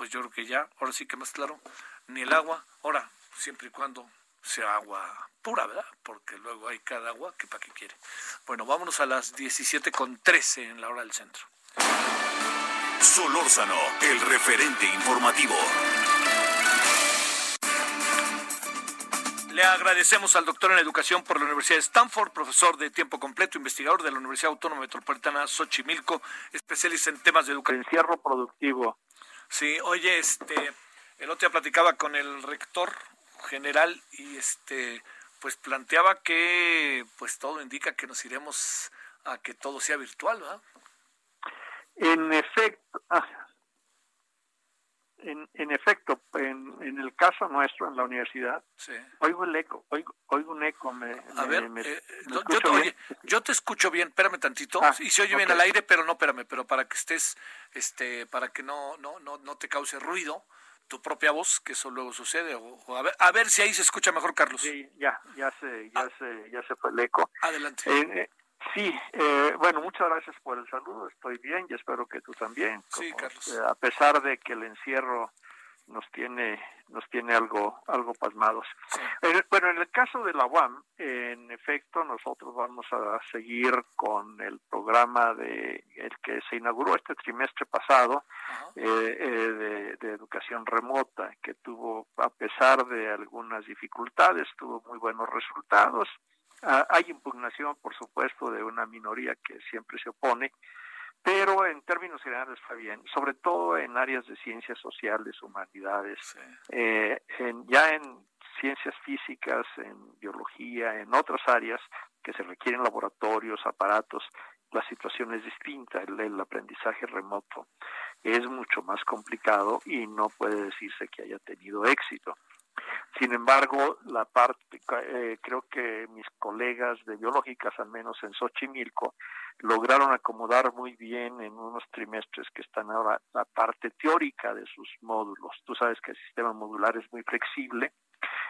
pues yo creo que ya, ahora sí que más claro, ni el agua, ahora, siempre y cuando sea agua pura, ¿verdad? Porque luego hay cada agua que para qué quiere. Bueno, vámonos a las 17 con 13 en la hora del centro. Solórzano, el referente informativo. Le agradecemos al doctor en educación por la Universidad de Stanford, profesor de tiempo completo, investigador de la Universidad Autónoma Metropolitana Xochimilco, especialista en temas de educación. Encierro productivo. Sí, oye, este, el otro día platicaba con el rector general y este, pues planteaba que, pues todo indica que nos iremos a que todo sea virtual, ¿verdad? En efecto, ah, en, en efecto, en, en, el caso nuestro, en la universidad, oigo el eco, oigo, oigo un eco. Me, a ver, eh, yo, te, oye, yo, te, escucho bien, espérame tantito, ah, y se oye bien al aire, pero no, espérame, pero para que estés, este, para que no, no, no, no te cause ruido, tu propia voz, que eso luego sucede, o, a, ver, a ver si ahí se escucha mejor, Carlos. Sí, ya, ya se, ya ah. se, ya se fue el eco. Adelante. Eh, eh, Sí, eh, bueno, muchas gracias por el saludo. Estoy bien y espero que tú también. sí, Carlos. Eh, a pesar de que el encierro nos tiene nos tiene algo algo pasmados. Eh, bueno, en el caso de la UAM, en efecto, nosotros vamos a seguir con el programa de el que se inauguró este trimestre pasado de, de, educación remota, que tuvo, a pesar de algunas dificultades, tuvo muy buenos resultados. Ah, hay impugnación, por supuesto, de una minoría que siempre se opone, pero en términos generales está bien, sobre todo en áreas de ciencias sociales, humanidades, eh, ya en ciencias físicas, en biología, en otras áreas que se requieren laboratorios, aparatos, la situación es distinta, el, aprendizaje remoto es mucho más complicado y no puede decirse que haya tenido éxito. Sin embargo, la parte, eh, creo que mis colegas de biológicas, al menos en Xochimilco, lograron acomodar muy bien en unos trimestres que están ahora la parte teórica de sus módulos. Tú sabes que el sistema modular es muy flexible.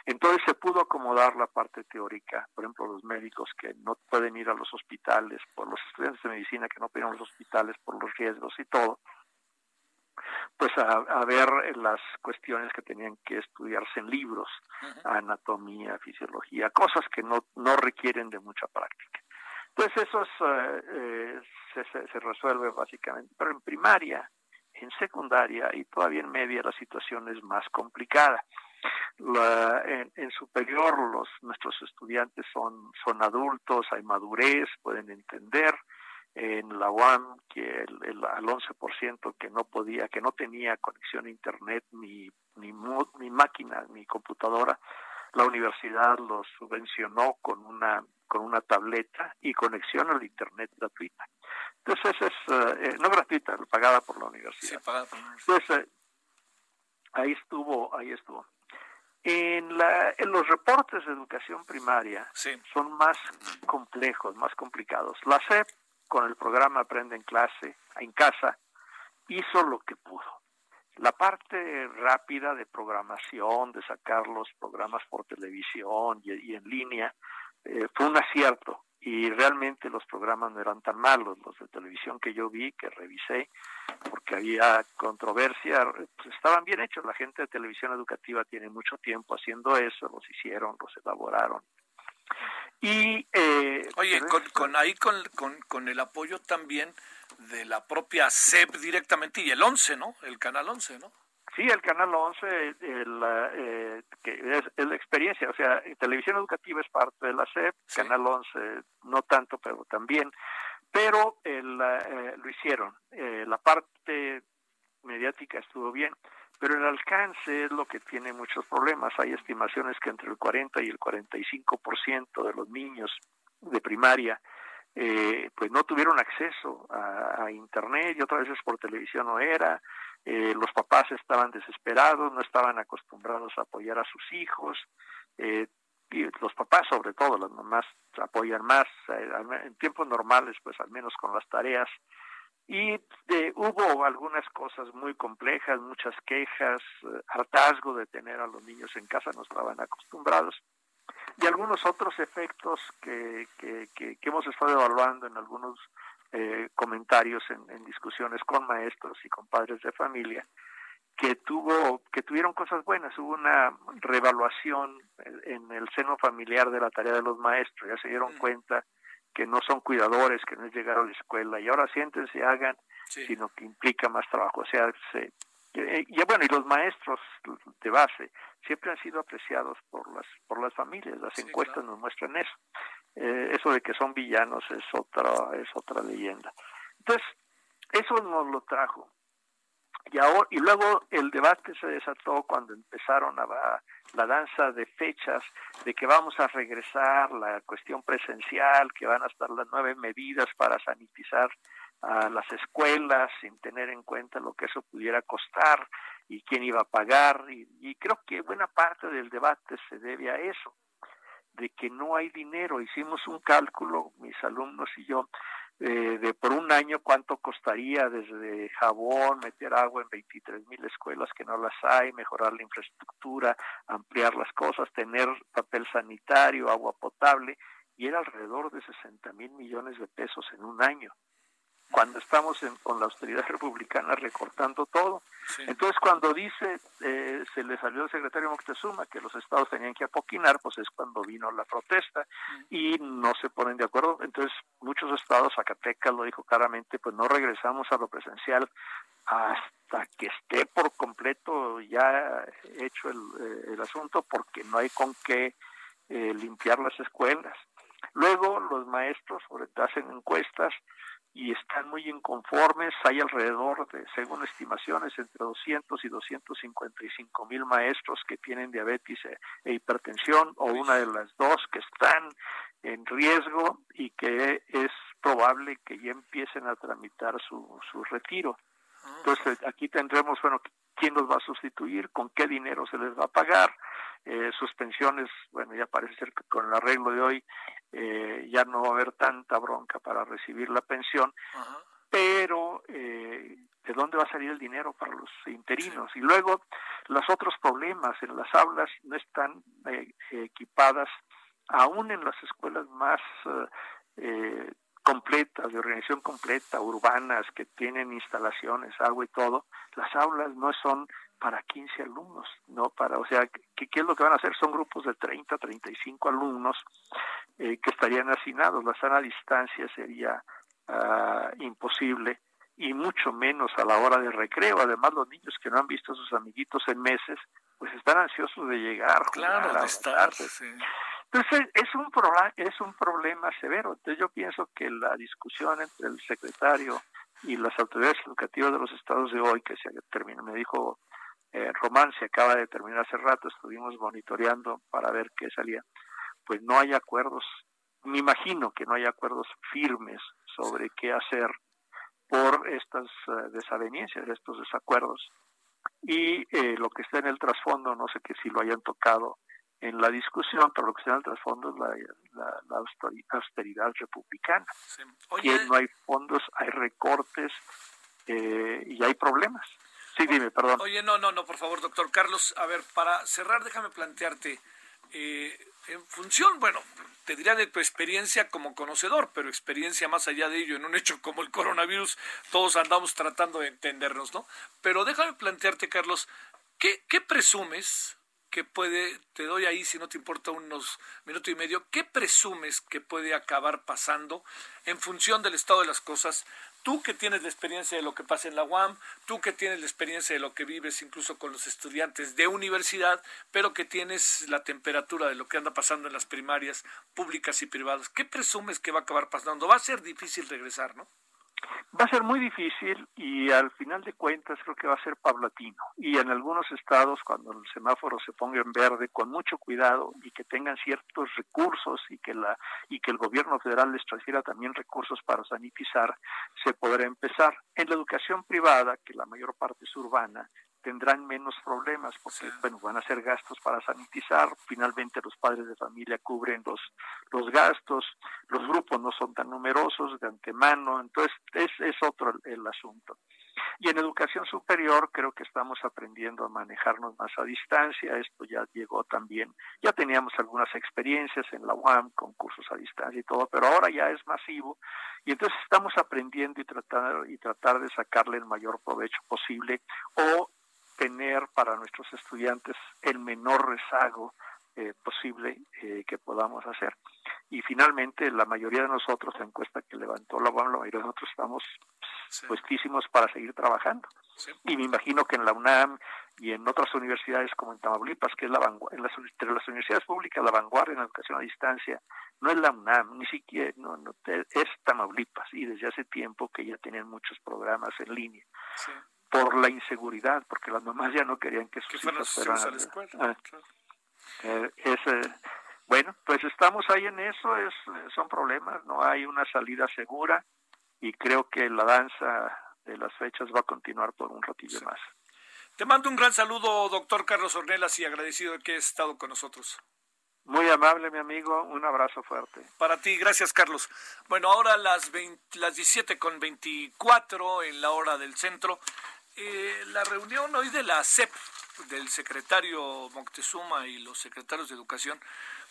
Entonces se pudo acomodar la parte teórica, por ejemplo, los médicos que no pueden ir a los hospitales, por los estudiantes de medicina que no pueden ir a los hospitales por los riesgos y todo, pues a, ver las cuestiones que tenían que estudiarse en libros, anatomía, fisiología, cosas que no, no requieren de mucha práctica. Pues eso eh, eh, se, se, resuelve básicamente, pero en primaria, en secundaria y todavía en media la situación es más complicada. La, en, en, superior los nuestros estudiantes son, son adultos, hay madurez, pueden entender, en la UAM que el, el, al 11% que no podía, que no tenía conexión a internet ni, ni, ni máquina ni computadora, la universidad los subvencionó con una con una tableta y conexión al internet gratuita. Entonces es eh, eh, no gratuita, pagada por la universidad. Sí, pagada por la universidad. Entonces eh, ahí estuvo, ahí estuvo. En, la, en los reportes de educación primaria sí. son más complejos, más complicados. La SEP con el programa Aprende en clase, en casa, hizo lo que pudo. La parte rápida de programación, de sacar los programas por televisión y, en línea, eh, fue un acierto. Y realmente los programas no eran tan malos, los de televisión que yo vi, que revisé, porque había controversia, pues estaban bien hechos, la gente de televisión educativa tiene mucho tiempo haciendo eso, los hicieron, los elaboraron, y, eh, Oye, con, con, ahí con, con, el apoyo también de la propia SEP directamente y el 11, ¿no? El Canal 11, ¿no? Sí, el Canal 11, el, eh, que es, la experiencia, o sea, televisión educativa es parte de la SEP, Canal 11 no tanto, pero también, pero el, eh, lo hicieron. Eh, la parte mediática estuvo bien pero el alcance es lo que tiene muchos problemas. Hay estimaciones que entre el 40 y el 45% de los niños de primaria eh, pues no tuvieron acceso a, internet y otras veces por televisión no era. Eh, los papás estaban desesperados, no estaban acostumbrados a apoyar a sus hijos. Eh, los papás sobre todo, las mamás apoyan más en tiempos normales, pues al menos con las tareas y eh, hubo algunas cosas muy complejas, muchas quejas, eh, hartazgo de tener a los niños en casa, no estaban acostumbrados, y algunos otros efectos que, que, que, hemos estado evaluando en algunos eh, comentarios en, en, discusiones con maestros y con padres de familia, que tuvo, que tuvieron cosas buenas, hubo una revaluación en el seno familiar de la tarea de los maestros, ya se dieron cuenta que no son cuidadores, que no es llegar a la escuela y ahora siéntense hagan, sino que implica más trabajo. O sea, se, y bueno, y los maestros de base siempre han sido apreciados por las por las familias, las encuestas nos muestran eso. Eh, eso de que son villanos es otra es otra leyenda. Entonces, eso nos lo trajo. Y ahora y luego el debate se desató cuando empezaron a la danza de fechas, de que vamos a regresar, la cuestión presencial, que van a estar las nueve medidas para sanitizar a las escuelas sin tener en cuenta lo que eso pudiera costar y quién iba a pagar. Y, creo que buena parte del debate se debe a eso, de que no hay dinero. Hicimos un cálculo, mis alumnos y yo, eh, un año cuánto costaría desde jabón, meter agua en 23 mil escuelas que no las hay, mejorar la infraestructura, ampliar las cosas, tener papel sanitario, agua potable, y era alrededor de 60 mil millones de pesos en un año cuando estamos con la austeridad republicana recortando todo. Entonces, cuando dice, eh, se le salió el secretario Moctezuma que los estados tenían que apoquinar, pues es cuando vino la protesta y no se ponen de acuerdo. Entonces, muchos estados, Zacatecas lo dijo claramente, pues no regresamos a lo presencial hasta que esté por completo ya hecho el, eh, el asunto, porque no hay con qué eh, limpiar las escuelas. Luego los maestros hacen encuestas y están muy inconformes. Hay alrededor de, según estimaciones, entre 200 y 255 mil maestros que tienen diabetes e, e, hipertensión o una de las dos que están en riesgo y que es probable que ya empiecen a tramitar su, su retiro. Ah. Entonces aquí tendremos, bueno, quién los va a sustituir, con qué dinero se les va a pagar, eh, sus pensiones, bueno, ya parece ser que con el arreglo de hoy eh, ya no va a haber tanta bronca para recibir la pensión, pero eh, ¿de dónde va a salir el dinero para los interinos? Y luego los otros problemas en las aulas no están eh, equipadas, aún en las escuelas más completas, de organización completa, urbanas, que tienen instalaciones, agua y todo, las aulas no son para 15 alumnos, ¿no? Para, o sea, ¿qué, ¿qué, es lo que van a hacer? Son grupos de 30, 35 alumnos eh, que estarían hacinados. La sana distancia sería uh, imposible y mucho menos a la hora de recreo. Además, los niños que no han visto a sus amiguitos en meses, pues están ansiosos de llegar. Claro, de estar. Entonces, es un, es un problema severo. Entonces, yo pienso que la discusión entre el secretario y las autoridades educativas de los estados de hoy, que se terminó, me dijo eh, Román, se acaba de terminar hace rato, estuvimos monitoreando para ver qué salía, pues no hay acuerdos, me imagino que no hay acuerdos firmes sobre qué hacer por estas uh, desavenencias, estos desacuerdos. Y eh, lo que está en el trasfondo, no sé que si lo hayan tocado en la discusión, pero lo que está en el trasfondo es la, la, austeridad republicana. Sí. no hay fondos, hay recortes eh, y hay problemas. Sí, dime, perdón. Oye, no, no, no, por favor, doctor Carlos. A ver, para cerrar, déjame plantearte, eh, en función, bueno, te dirá de tu experiencia como conocedor, pero experiencia más allá de ello, en un hecho como el coronavirus, todos andamos tratando de entendernos, ¿no? Pero déjame plantearte, Carlos, ¿qué, qué presumes que puede, te doy ahí si no te importa unos minutos y medio, ¿qué presumes que puede acabar pasando en función del estado de las cosas tú que tienes la experiencia de lo que pasa en la UAM, tú que tienes la experiencia de lo que vives incluso con los estudiantes de universidad, pero que tienes la temperatura de lo que anda pasando en las primarias públicas y privadas, ¿qué presumes que va a acabar pasando? Va a ser difícil regresar, ¿no? Va a ser muy difícil y al final de cuentas creo que va a ser paulatino. Y en algunos estados, cuando el semáforo se ponga en verde, con mucho cuidado y que tengan ciertos recursos y que, la, y que el gobierno federal les transfiera también recursos para sanitizar, se podrá empezar. En la educación privada, que la mayor parte es urbana, tendrán menos problemas porque bueno van a ser gastos para sanitizar. Finalmente los padres de familia cubren los los gastos. Los grupos no son tan numerosos de antemano. Entonces es, es otro el, asunto. Y en educación superior creo que estamos aprendiendo a manejarnos más a distancia. Esto ya llegó también. Ya teníamos algunas experiencias en la UAM con cursos a distancia y todo pero ahora ya es masivo. Y entonces estamos aprendiendo y tratar y tratar de sacarle el mayor provecho posible o tener para nuestros estudiantes el menor rezago eh, posible eh, que podamos hacer. Y finalmente, la mayoría de nosotros, la encuesta que levantó la UAM, la mayoría de nosotros estamos puestísimos para seguir trabajando. Y me imagino que en la UNAM y en otras universidades como en Tamaulipas, que es la vanguardia, las, entre las universidades públicas, la vanguardia en la educación a distancia, no es la UNAM, ni siquiera, no, no, es Tamaulipas, y desde hace tiempo que ya tienen muchos programas en línea por la inseguridad, porque las mamás ya no querían que sus hijos fueran a la escuela. Ah, eh, eh, bueno, pues estamos ahí en eso, es, son problemas, no hay una salida segura y creo que la danza de las fechas va a continuar por un ratillo más. Te mando un gran saludo, doctor Carlos Ornelas, y agradecido de que hayas estado con nosotros. Muy amable, mi amigo. Un abrazo fuerte. Para ti, gracias, Carlos. Bueno, ahora las, 20, las 17 con 24 en la hora del centro. Eh, la reunión hoy de la CEP, del secretario Moctezuma y los secretarios de Educación,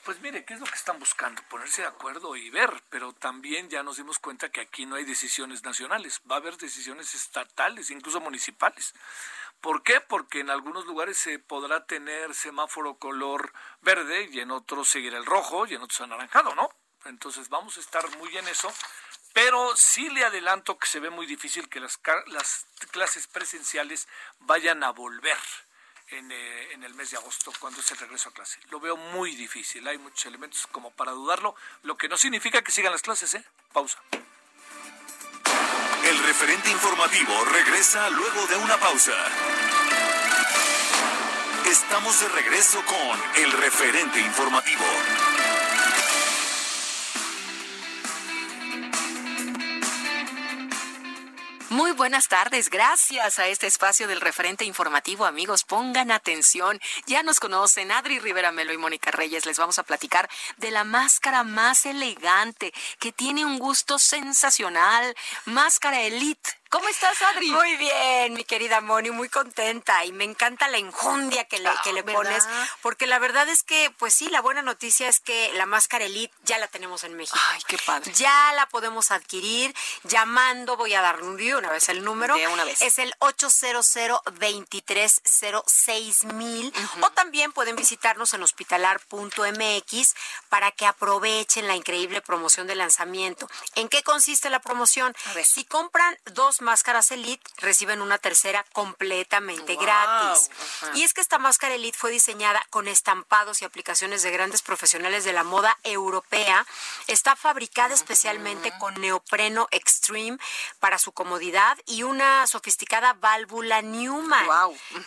pues mire, ¿qué es lo que están buscando? Ponerse de acuerdo y ver, pero también ya nos dimos cuenta que aquí no hay decisiones nacionales, va a haber decisiones estatales, incluso municipales. ¿Por qué? Porque en algunos lugares se podrá tener semáforo color verde y en otros seguir el rojo y en otros anaranjado, ¿no? Entonces vamos a estar muy en eso, pero sí le adelanto que se ve muy difícil que las, las clases presenciales vayan a volver en, eh, en, el mes de agosto, cuando es el regreso a clase. Lo veo muy difícil, hay muchos elementos como para dudarlo, lo que no significa que sigan las clases, ¿eh? Pausa. El referente informativo regresa luego de una pausa. Estamos de regreso con el referente informativo. Muy buenas tardes. Gracias a este espacio del referente informativo, amigos, pongan atención. Ya nos conocen Adri Rivera Melo y Mónica Reyes. Les vamos a platicar de la máscara más elegante, que tiene un gusto sensacional. Máscara Elite ¿Cómo estás, Adri? Muy bien, mi querida Moni, muy contenta y me encanta la enjundia que le, que le ah, pones, porque la verdad es que, pues sí, la buena noticia es que la máscara Elite ya la tenemos en México. Ay, qué padre. Ya la podemos adquirir llamando, voy a dar una vez el número. De una vez. Es el 800 230 mil o también pueden visitarnos en hospitalar.mx para que aprovechen la increíble promoción de lanzamiento. ¿En qué consiste la promoción? Si compran dos máscaras Elite reciben una tercera completamente gratis. Y es que esta máscara Elite fue diseñada con estampados y aplicaciones de grandes profesionales de la moda europea. Está fabricada especialmente con neopreno extreme para su comodidad y una sofisticada válvula Newman,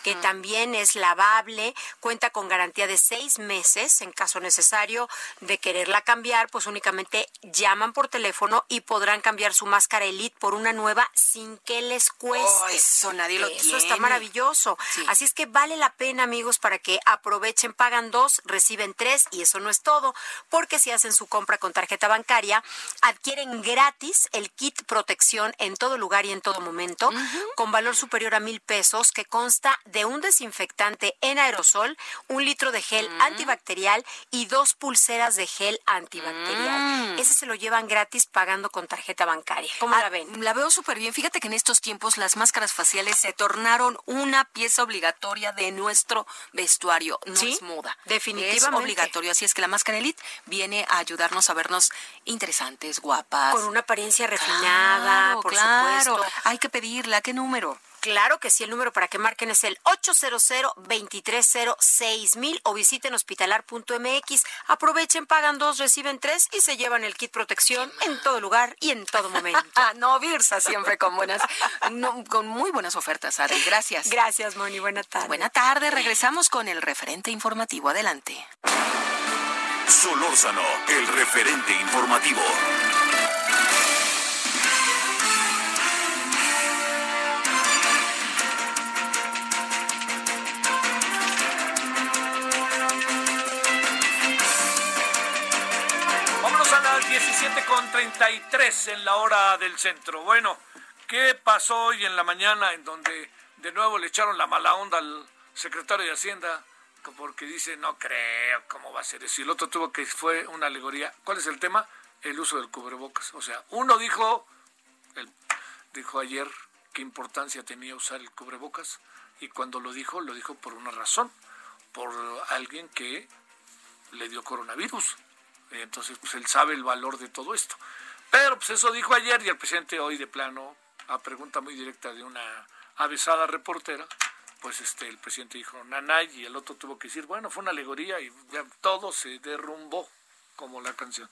que también es lavable, cuenta con garantía de seis meses en caso necesario de quererla cambiar, pues únicamente llaman por teléfono y podrán cambiar su máscara Elite por una nueva sin que les cueste. Oh, eso nadie lo Eso está maravilloso. Así es que vale la pena, amigos, para que aprovechen, pagan dos, reciben tres y eso no es todo, porque si hacen su compra con tarjeta bancaria, adquieren gratis el kit protección en todo lugar y en todo momento, con valor superior a mil pesos, que consta de un desinfectante en aerosol, un litro de gel antibacterial y dos pulseras de gel antibacterial. Mm. Ese se lo llevan gratis pagando con tarjeta bancaria. ¿Cómo ah, la ven? La veo súper bien. Fíjate que en estos tiempos las máscaras faciales se tornaron una pieza obligatoria de nuestro vestuario. No es moda. Definitivamente. Es obligatorio. Así es que la máscara Elite viene a ayudarnos a vernos interesantes, guapas. Con una apariencia refinada, por claro. supuesto. Hay que pedirla. ¿Qué número? Claro que sí, el número para que marquen es el 800 mil o visiten hospitalar.mx. Aprovechen, pagan dos, reciben tres y se llevan el kit protección en todo lugar y en todo momento. Ah, no, Virsa, siempre con buenas, con muy buenas ofertas, Adri. Gracias. Gracias, Moni. Buena tarde. Buena tarde. Regresamos con el referente informativo. Adelante. Solórzano, el referente informativo. 33 en la hora del centro. Bueno, ¿qué pasó hoy en la mañana en donde de nuevo le echaron la mala onda al secretario de Hacienda? Porque dice, no creo, ¿cómo va a ser eso? Y el otro tuvo que fue una alegoría. ¿Cuál es el tema? El uso del cubrebocas. O sea, uno dijo, dijo ayer qué importancia tenía usar el cubrebocas y cuando lo dijo, lo dijo por una razón, por alguien que le dio coronavirus entonces, pues él sabe el valor de todo esto. Pero pues eso dijo ayer y el presidente hoy de plano, a pregunta muy directa de una avisada reportera, pues este el presidente dijo nanay y el otro tuvo que decir, bueno, fue una alegoría y todo se derrumbó como la canción.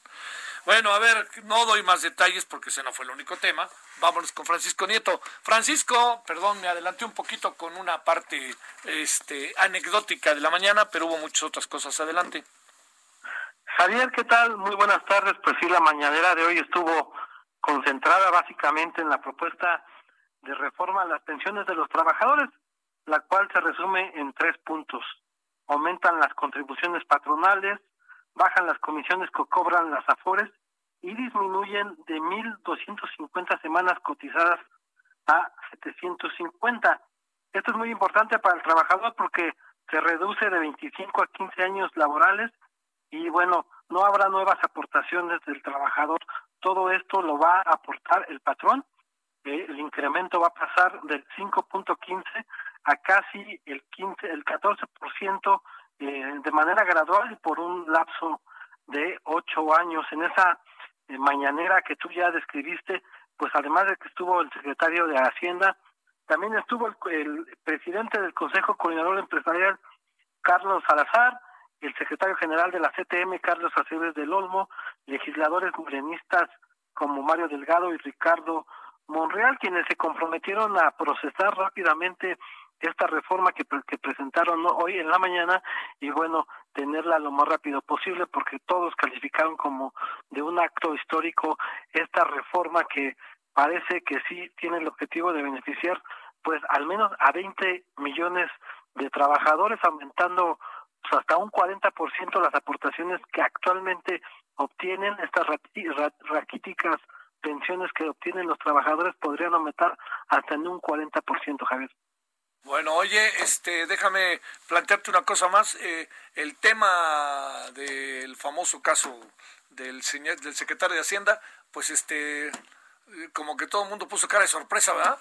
Bueno, a ver, no doy más detalles porque ese no fue el único tema. Vámonos con Francisco Nieto. Francisco, perdón, me adelanté un poquito con una parte este, anecdótica de la mañana, pero hubo muchas otras cosas. Adelante. Javier, ¿qué tal? Muy buenas tardes. Pues sí, la mañanera de hoy estuvo concentrada básicamente en la propuesta de reforma a las pensiones de los trabajadores. la cual se resume en tres puntos. Aumentan las contribuciones patronales, bajan las comisiones que cobran las AFORES y disminuyen de 1.250 semanas cotizadas a 750. Esto es muy importante para el trabajador porque se reduce de 25 a 15 años laborales y bueno, no habrá nuevas aportaciones del trabajador. Todo esto lo va a aportar el patrón. Eh, el incremento va a pasar del 5.15 a casi el 15, el 14% eh, de manera gradual y por un lapso de ocho años. En esa eh, mañanera que tú ya describiste, pues además de que estuvo el secretario de Hacienda, también estuvo el, presidente del Consejo Coordinador Empresarial, Carlos Salazar, el secretario general de la CTM, Carlos Aceves del Olmo, legisladores morenistas como Mario Delgado y Ricardo Monreal, quienes se comprometieron a procesar rápidamente esta reforma que, presentaron hoy en la mañana y bueno, tenerla lo más rápido posible porque todos calificaron como de un acto histórico esta reforma que parece que sí tiene el objetivo de beneficiar pues al menos a 20 millones de trabajadores aumentando pues, hasta un 40% las aportaciones que actualmente obtienen estas raquíticas pensiones que obtienen los trabajadores podrían aumentar hasta en un 40%, Javier. Bueno, oye, este, déjame plantearte una cosa más. Eh, el tema del famoso caso del señor, del secretario de Hacienda, pues este, como que todo el mundo puso cara de sorpresa, ¿verdad?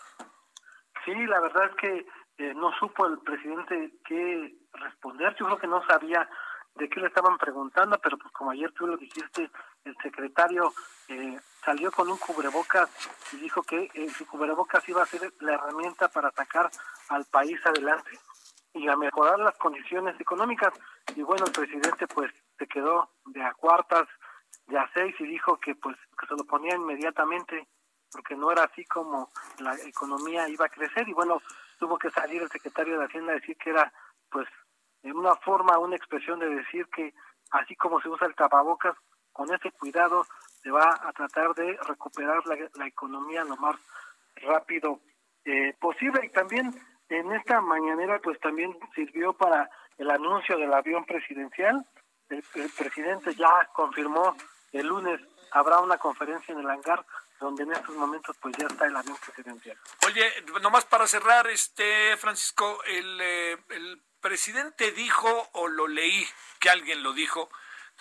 Sí, la verdad es que eh, no supo el presidente qué responder. Yo creo que no sabía de qué le estaban preguntando, pero pues como ayer tú lo dijiste, el secretario eh, salió con un cubrebocas y dijo que eh, su cubrebocas iba a ser la herramienta para sacar al país adelante y a mejorar las condiciones económicas. Y bueno, el presidente pues se quedó de a cuartas, de a seis y dijo que pues que se lo ponía inmediatamente porque no era así como la economía iba a crecer y bueno, tuvo que salir el secretario de Hacienda a decir que era pues en una forma, una expresión de decir que así como se usa el tapabocas, con ese cuidado se va a tratar de recuperar la, economía lo más rápido eh, posible. Y también en esta mañanera pues también sirvió para el anuncio del avión presidencial. El, presidente ya confirmó el lunes habrá una conferencia en el hangar donde en estos momentos pues ya está el avión presidencial. Oye, nomás para cerrar, este Francisco, el, eh, el presidente dijo, o lo leí, que alguien lo dijo,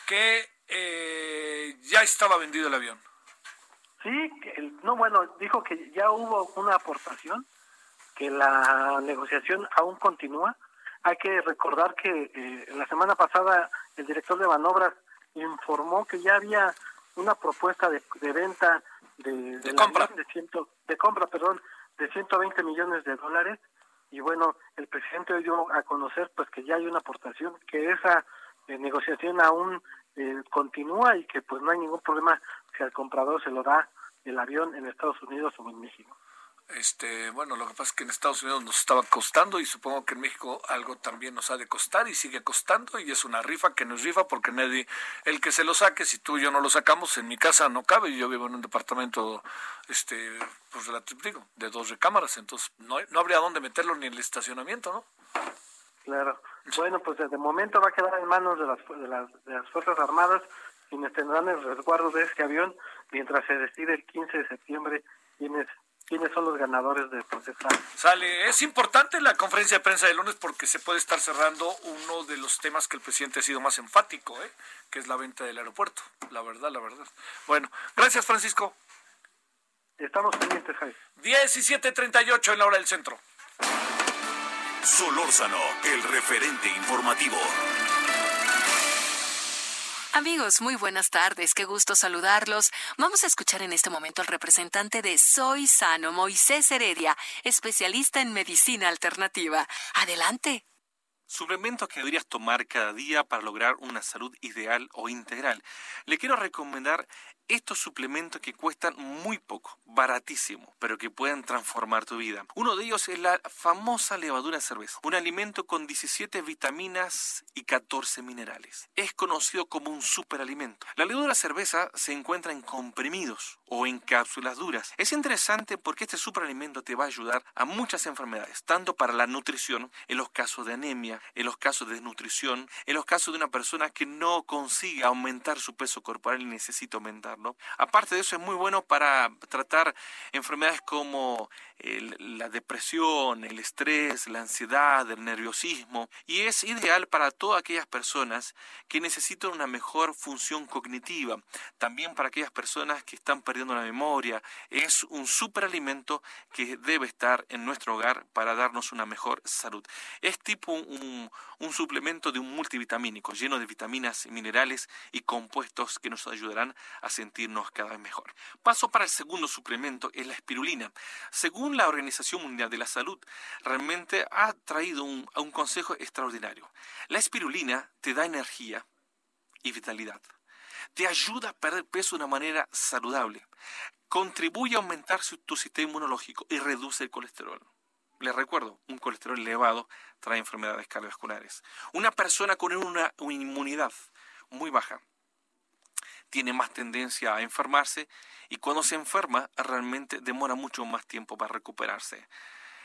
que eh, ya estaba vendido el avión. Sí, no, bueno, dijo que ya hubo una aportación, que la negociación aún continúa. Hay que recordar que eh, la semana pasada el director de manobras informó que ya había una propuesta de, venta de, de, compra de, ciento, de compra, perdón, de 120 millones de dólares y bueno, el presidente dio a conocer pues que ya hay una aportación, que esa eh, negociación aún eh, continúa y que pues no hay ningún problema si al comprador se lo da el avión en Estados Unidos o en México. Este, bueno, lo que pasa es que en Estados Unidos nos estaba costando y supongo que en México algo también nos ha de costar y sigue costando y es una rifa que nos rifa porque nadie, el que se lo saque, si tú y yo no lo sacamos, en mi casa no cabe, yo vivo en un departamento, este, pues relativo, de dos recámaras, entonces no, no habría dónde meterlo ni en el estacionamiento, ¿no? Claro. Bueno, pues de momento va a quedar en manos de las, de las, de las Fuerzas Armadas quienes tendrán el resguardo de este avión mientras se decide el 15 de septiembre quiénes quiénes son los ganadores de protesta. Sale, es importante la conferencia de prensa de lunes porque se puede estar cerrando uno de los temas que el presidente ha sido más enfático, ¿eh? que es la venta del aeropuerto. La verdad, la verdad. Bueno, gracias Francisco. Estamos pendientes, Jaime. 17.38 en la hora del centro. Solórzano, el referente informativo. Amigos, muy buenas tardes, qué gusto saludarlos. Vamos a escuchar en este momento al representante de Soy Sano, Moisés Heredia, especialista en medicina alternativa. Adelante. Suplemento que deberías tomar cada día para lograr una salud ideal o integral. Le quiero recomendar estos suplementos que cuestan muy poco, baratísimo, pero que pueden transformar tu vida. Uno de ellos es la famosa levadura de cerveza, un alimento con 17 vitaminas y 14 minerales. Es conocido como un superalimento. La levadura de cerveza se encuentra en comprimidos o en cápsulas duras. Es interesante porque este superalimento te va a ayudar a muchas enfermedades, tanto para la nutrición, en los casos de anemia, en los casos de desnutrición, en los casos de una persona que no consigue aumentar su peso corporal y necesita Aparte de eso es muy bueno para tratar enfermedades como la depresión, el estrés, la ansiedad, el nerviosismo y es ideal para todas aquellas personas que necesitan una mejor función cognitiva, también para aquellas personas que están perdiendo la memoria. Es un superalimento que debe estar en nuestro hogar para darnos una mejor salud. Es tipo un, suplemento de un multivitamínico lleno de vitaminas, minerales y compuestos que nos ayudarán a sentirnos cada vez mejor. Paso para el segundo suplemento, es la espirulina. Según la Organización Mundial de la Salud, realmente ha traído un, un consejo extraordinario. La espirulina te da energía y vitalidad. Te ayuda a perder peso de una manera saludable. Contribuye a aumentar tu sistema inmunológico y reduce el colesterol. Les recuerdo, un colesterol elevado trae enfermedades cardiovasculares. Una persona con una inmunidad muy baja tiene más tendencia a enfermarse y cuando se enferma realmente demora mucho más tiempo para recuperarse.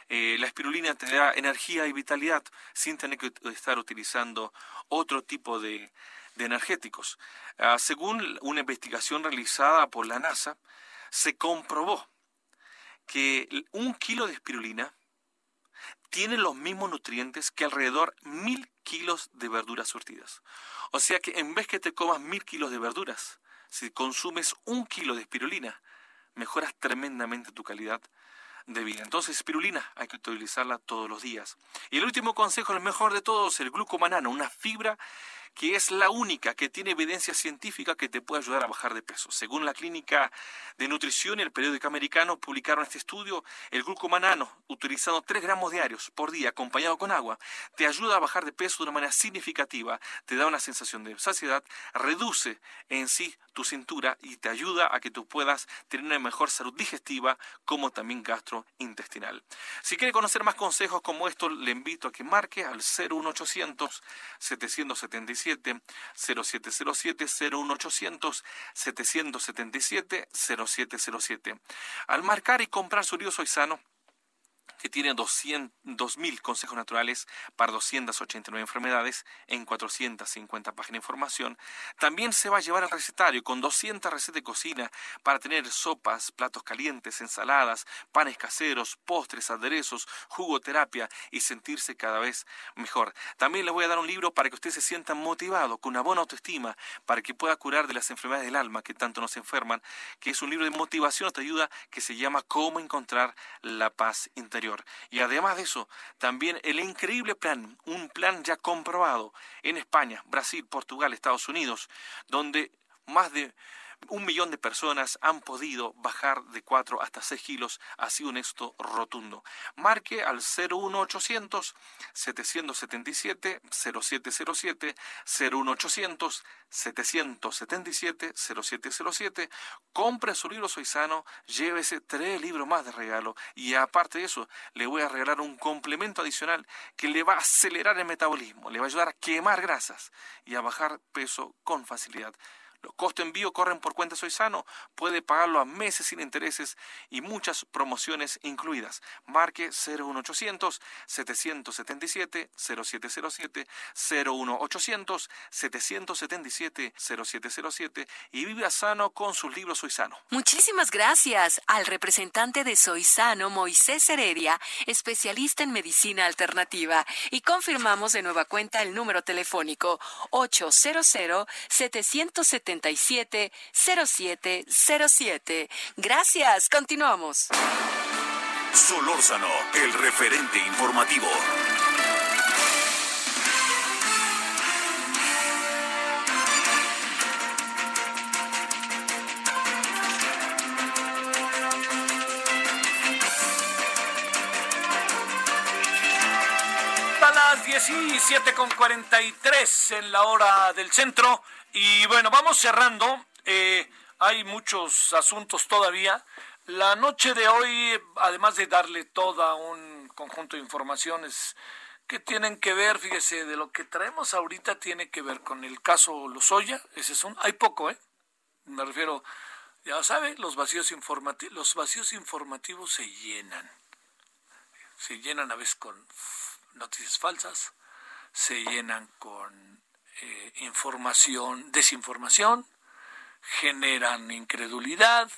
Eh, la espirulina te da energía y vitalidad sin tener que estar utilizando otro tipo de, energéticos. Ah, según una investigación realizada por la NASA, se comprobó que un kilo de espirulina tiene los mismos nutrientes que alrededor mil kilos de verduras surtidas. O sea que en vez que te comas mil kilos de verduras, si consumes un kilo de espirulina, mejoras tremendamente tu calidad de vida. Entonces, espirulina hay que utilizarla todos los días. Y el último consejo, el mejor de todos, el glucomanano, una fibra que es la única que tiene evidencia científica que te puede ayudar a bajar de peso. Según la Clínica de Nutrición y el periódico americano publicaron este estudio, el glucomanano, utilizando 3 gramos diarios por día acompañado con agua, te ayuda a bajar de peso de una manera significativa, te da una sensación de saciedad, reduce en sí tu cintura y te ayuda a que tú puedas tener una mejor salud digestiva como también gastrointestinal. Si quiere conocer más consejos como estos, le invito a que marque al 01800 775 0707 01800 777 0707. Al marcar y comprar su libro Soy Sano, que tiene 2.000 consejos naturales para 289 enfermedades en 450 páginas de información. También se va a llevar al recetario con 200 recetas de cocina para tener sopas, platos calientes, ensaladas, panes caseros, postres, aderezos, jugoterapia y sentirse cada vez mejor. También les voy a dar un libro para que usted se sienta motivado, con una buena autoestima, para que pueda curar de las enfermedades del alma que tanto nos enferman, que es un libro de motivación, te ayuda, que se llama Cómo encontrar la paz interior. Y además de eso, también el increíble plan, un plan ya comprobado en España, Brasil, Portugal, Estados Unidos, donde más de un millón de personas han podido bajar de 4 hasta 6 kilos, ha sido un éxito rotundo. Marque al 01800 777 0707 01800 777 0707 compre su libro Soy Sano, llévese tres libros más de regalo y aparte de eso le voy a regalar un complemento adicional que le va a acelerar el metabolismo, le va a ayudar a quemar grasas y a bajar peso con facilidad. Los costos de envío corren por cuenta Soy Sano. Puede pagarlo a meses sin intereses y muchas promociones incluidas. Marque 01800 777 0707 01800 777 0707 y viva sano con sus libros Soy Sano. Muchísimas gracias al representante de Soy Sano, Moisés Heredia, especialista en medicina alternativa. Y confirmamos de nueva cuenta el número telefónico 800 770 770707. Gracias, continuamos. Solórzano, el referente informativo. A las 17 con 43 en la hora del centro. Y bueno, vamos cerrando. Eh, hay muchos asuntos todavía. La noche de hoy, además de darle toda un conjunto de informaciones que tienen que ver, fíjese, de lo que traemos ahorita tiene que ver con el caso Lozoya, ese es un, hay poco, ¿eh? Me refiero, Ya sabe, los vacíos, informativos, los vacíos informativos se llenan. Se llenan a veces con noticias falsas, se llenan con eh, información, desinformación, generan incredulidad,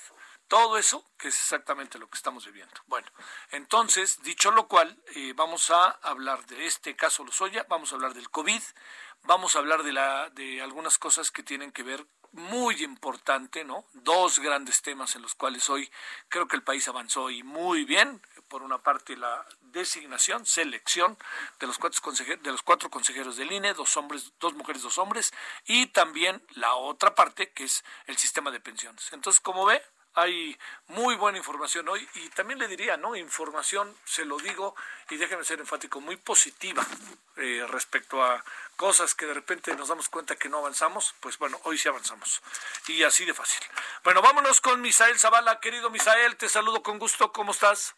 todo eso, que es exactamente lo que estamos viviendo. Bueno, entonces, dicho lo cual, eh, vamos a hablar de este caso Lozoya, vamos a hablar del COVID, vamos a hablar de, la, de algunas cosas que tienen que ver muy importante, ¿no? Dos grandes temas en los cuales hoy creo que el país avanzó y muy bien. Por una parte, la designación, selección de los cuatro consejeros, de los cuatro consejeros del INE, dos hombres, dos mujeres, dos hombres, y también la otra parte que es el sistema de pensiones. Entonces, como ve, hay muy buena información hoy y también le diría, ¿no? Información, se lo digo y déjeme ser enfático, muy positiva eh, respecto a cosas que de repente nos damos cuenta que no avanzamos, pues bueno, hoy sí avanzamos. Y así de fácil. Bueno, vámonos con Misael Zavala. Querido Misael, te saludo con gusto. ¿Cómo estás?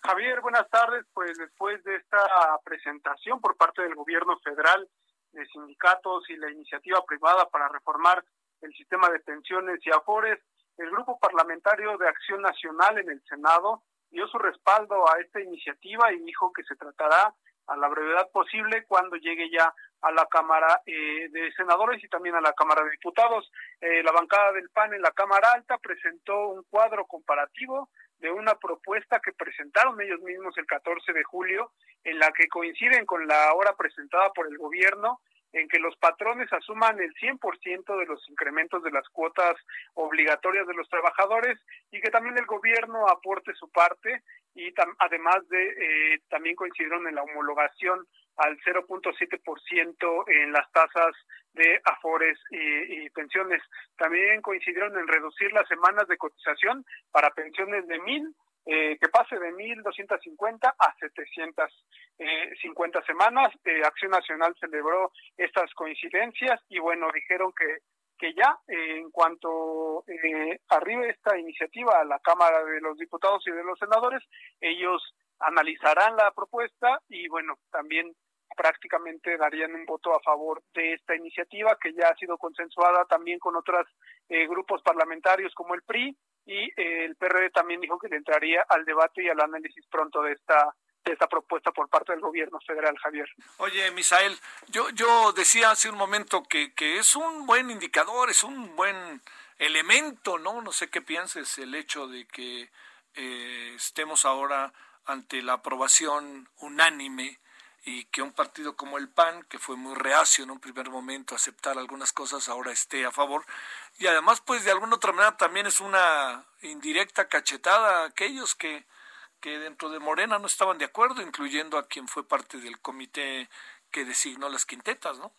Javier, buenas tardes. Pues después de esta presentación por parte del gobierno federal de sindicatos y la iniciativa privada para reformar el sistema de pensiones y afores, el Grupo Parlamentario de Acción Nacional en el Senado dio su respaldo a esta iniciativa y dijo que se tratará a la brevedad posible cuando llegue ya a la Cámara eh, de Senadores y también a la Cámara de Diputados. Eh, la bancada del PAN en la Cámara Alta presentó un cuadro comparativo de una propuesta que presentaron ellos mismos el 14 de julio, en la que coinciden con la hora presentada por el gobierno en que los patrones asuman el 100% de los incrementos de las cuotas obligatorias de los trabajadores y que también el gobierno aporte su parte y además de eh, también coincidieron en la homologación al 0.7% en las tasas de afores y, y, pensiones. También coincidieron en reducir las semanas de cotización para pensiones de mil eh, que pase de 1.250 a 750 eh, semanas. Eh, Acción Nacional celebró estas coincidencias y bueno, dijeron que, que ya en cuanto arribe esta iniciativa a la Cámara de los Diputados y de los Senadores, ellos analizarán la propuesta y bueno, también prácticamente darían un voto a favor de esta iniciativa que ya ha sido consensuada también con otros grupos parlamentarios como el PRI y eh, el PRD también dijo que le entraría al debate y al análisis pronto de esta de esta propuesta por parte del gobierno federal, Javier. Oye, Misael, yo, yo decía hace un momento que, que es un buen indicador, es un buen elemento, ¿no? No sé qué pienses el hecho de que eh, estemos ahora ante la aprobación unánime y que un partido como el PAN, que fue muy reacio en un primer momento a aceptar algunas cosas, ahora esté a favor. Y además, pues de alguna otra manera también es una indirecta cachetada a aquellos que, que dentro de Morena no estaban de acuerdo, incluyendo a quien fue parte del comité que designó las quintetas, ¿no?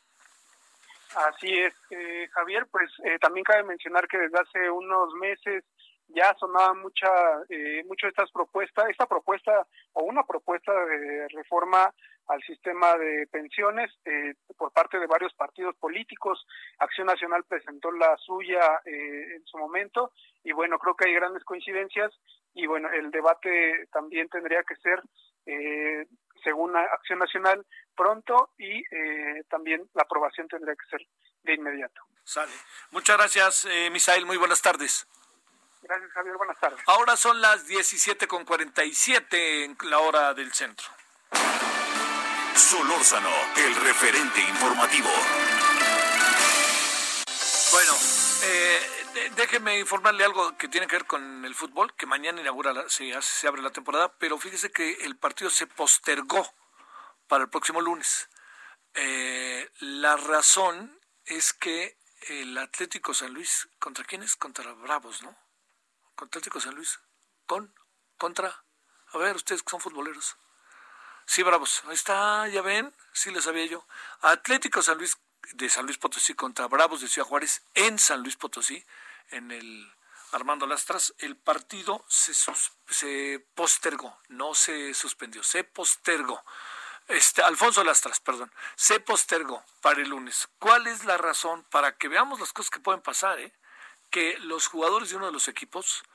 Así es, eh, Javier, pues eh, también cabe mencionar que desde hace unos meses ya sonaban mucha, eh, mucho estas propuestas, esta propuesta o una propuesta de reforma al sistema de pensiones eh, por parte de varios partidos políticos. Acción Nacional presentó la suya eh, en su momento y bueno, creo que hay grandes coincidencias y bueno, el debate también tendría que ser, eh, según Acción Nacional, pronto y también la aprobación tendría que ser de inmediato. Sale. Muchas gracias, Misael. Muy buenas tardes. Gracias, Javier. Buenas tardes. Ahora son las 17.47 en la hora del centro. Solórzano, el referente informativo. Bueno, eh, déjeme informarle algo que tiene que ver con el fútbol, que mañana inaugura, se, se abre la temporada, pero fíjese que el partido se postergó para el próximo lunes. Eh, la razón es que el Atlético San Luis, ¿contra quién es? Contra Bravos, ¿no? Contra Atlético San Luis. ¿Con? ¿Contra? A ver, ustedes que son futboleros. Sí, bravos. Ahí está, ya ven, sí les sabía yo. Atlético San Luis de San Luis Potosí contra Bravos de Ciudad Juárez en San Luis Potosí, en el Armando Lastras, el partido se, se postergó, no se suspendió, se postergó. Este, Alfonso Lastras, perdón, se postergó para el lunes. ¿Cuál es la razón? Para que veamos las cosas que pueden pasar, ¿eh? Que los jugadores de uno de los equipos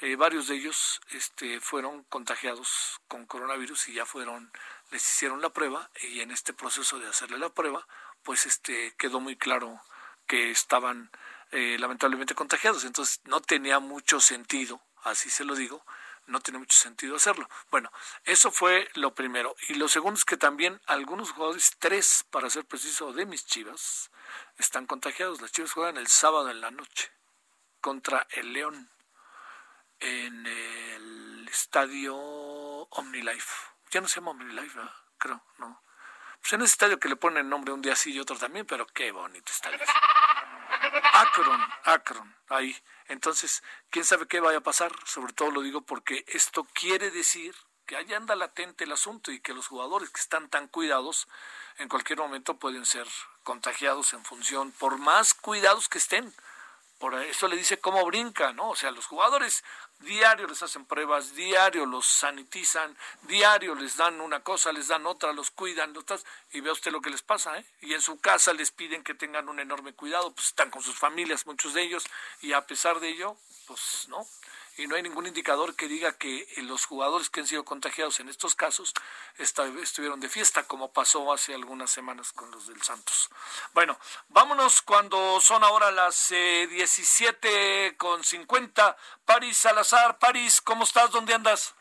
eh, varios de ellos este, fueron contagiados con coronavirus y ya fueron, les hicieron la prueba y en este proceso de hacerle la prueba, pues este quedó muy claro que estaban eh, lamentablemente contagiados. Entonces no tenía mucho sentido, así se lo digo, no tiene mucho sentido hacerlo. Bueno, eso fue lo primero. Y lo segundo es que también algunos jugadores, tres para ser preciso, de mis chivas, están contagiados. Las chivas juegan el sábado en la noche contra el León en el estadio OmniLife. Ya no se llama OmniLife, ¿verdad? Creo, no. Pues en ese estadio que le ponen nombre un día sí y otro también, pero qué bonito estadio. Akron, Akron, ahí. Entonces, quién sabe qué vaya a pasar. Sobre todo lo digo porque esto quiere decir que ahí anda latente el asunto y que los jugadores que están tan cuidados en cualquier momento pueden ser contagiados en función, por más cuidados que estén. Por eso le dice cómo brinca, ¿no? O sea, los jugadores diario les hacen pruebas, diario los sanitizan, diario les dan una cosa, les dan otra, los cuidan, otras, y vea usted lo que les pasa, ¿eh? Y en su casa les piden que tengan un enorme cuidado, pues están con sus familias, muchos de ellos, y a pesar de ello, pues no, y no hay ningún indicador que diga que los jugadores que han sido contagiados en estos casos estuvieron de fiesta, como pasó hace algunas semanas con los del Santos. Bueno, vámonos cuando son ahora las eh, 17 con 50. París Salazar, París, ¿cómo estás? ¿Dónde andas?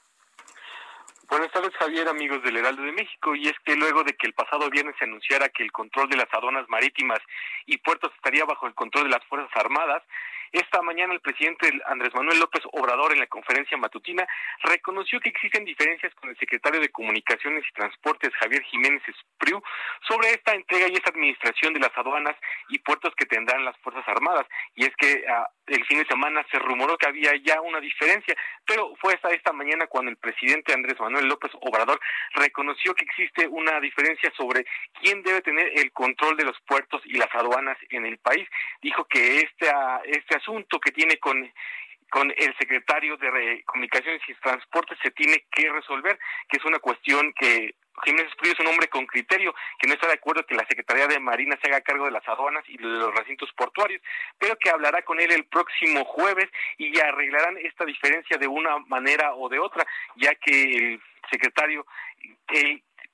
Buenas tardes, Javier, amigos del Heraldo de México. Y es que luego de que el pasado viernes se anunciara que el control de las aduanas marítimas y puertos estaría bajo el control de las Fuerzas Armadas, esta mañana el presidente Andrés Manuel López Obrador en la conferencia matutina reconoció que existen diferencias con el secretario de Comunicaciones y Transportes Javier Jiménez Espriu sobre esta entrega y esta administración de las aduanas y puertos que tendrán las Fuerzas Armadas. Y es que ah, el fin de semana se rumoró que había ya una diferencia, pero fue hasta esta mañana cuando el presidente Andrés Manuel López Obrador reconoció que existe una diferencia sobre quién debe tener el control de los puertos y las aduanas en el país. Dijo que este, este asunto que tiene con con el secretario de Comunicaciones y Transportes se tiene que resolver, que es una cuestión que Jiménez Espriu es un hombre con criterio, que no está de acuerdo que la Secretaría de Marina se haga cargo de las aduanas y de los recintos portuarios, pero que hablará con él el próximo jueves y ya arreglarán esta diferencia de una manera o de otra, ya que el secretario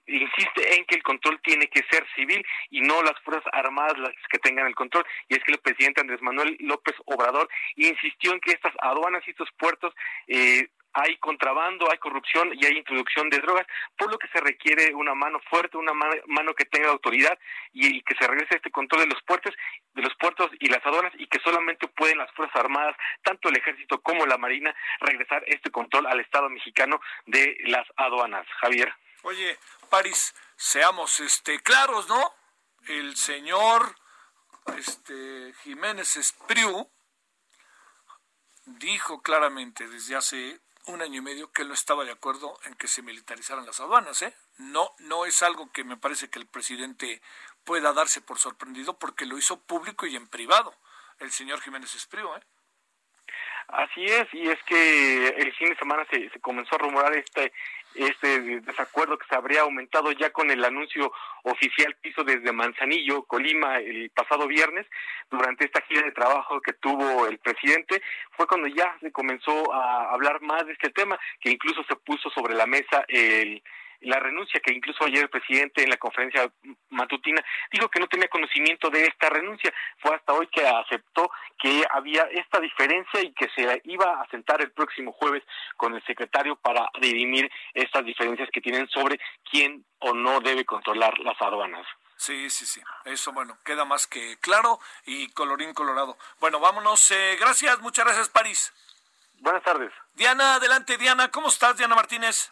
insiste en que el control tiene que ser civil y no las Fuerzas Armadas las que tengan el control. Y es que el presidente Andrés Manuel López Obrador insistió en que estas aduanas y estos puertos eh, hay contrabando, hay corrupción y hay introducción de drogas, por lo que se requiere una mano fuerte, una mano que tenga autoridad y, que se regrese este control de los puertos, de los puertos y las aduanas y que solamente pueden las fuerzas armadas, tanto el ejército como la marina, regresar este control al Estado mexicano de las aduanas. Javier. Oye, París, seamos este claros, ¿no? El señor este Jiménez Espriu dijo claramente desde hace un año y medio que él no estaba de acuerdo en que se militarizaran las aduanas, ¿eh? No, no es algo que me parece que el presidente pueda darse por sorprendido porque lo hizo público y en privado, el señor Jiménez Espriu, ¿eh? Así es, y es que el fin de semana se, se comenzó a rumorar este este desacuerdo que se habría aumentado ya con el anuncio oficial que hizo desde Manzanillo, Colima, el pasado viernes, durante esta gira de trabajo que tuvo el presidente, fue cuando ya se comenzó a hablar más de este tema, que incluso se puso sobre la mesa el la renuncia que incluso ayer el presidente en la conferencia matutina dijo que no tenía conocimiento de esta renuncia. Fue hasta hoy que aceptó que había esta diferencia y que se iba a sentar el próximo jueves con el secretario para dirimir estas diferencias que tienen sobre quién o no debe controlar las aduanas. Sí, sí, sí. Eso, bueno, queda más que claro y colorín colorado. Bueno, vámonos. Eh, gracias, muchas gracias, París. Buenas tardes. Diana, adelante, Diana. ¿Cómo estás, Diana Martínez?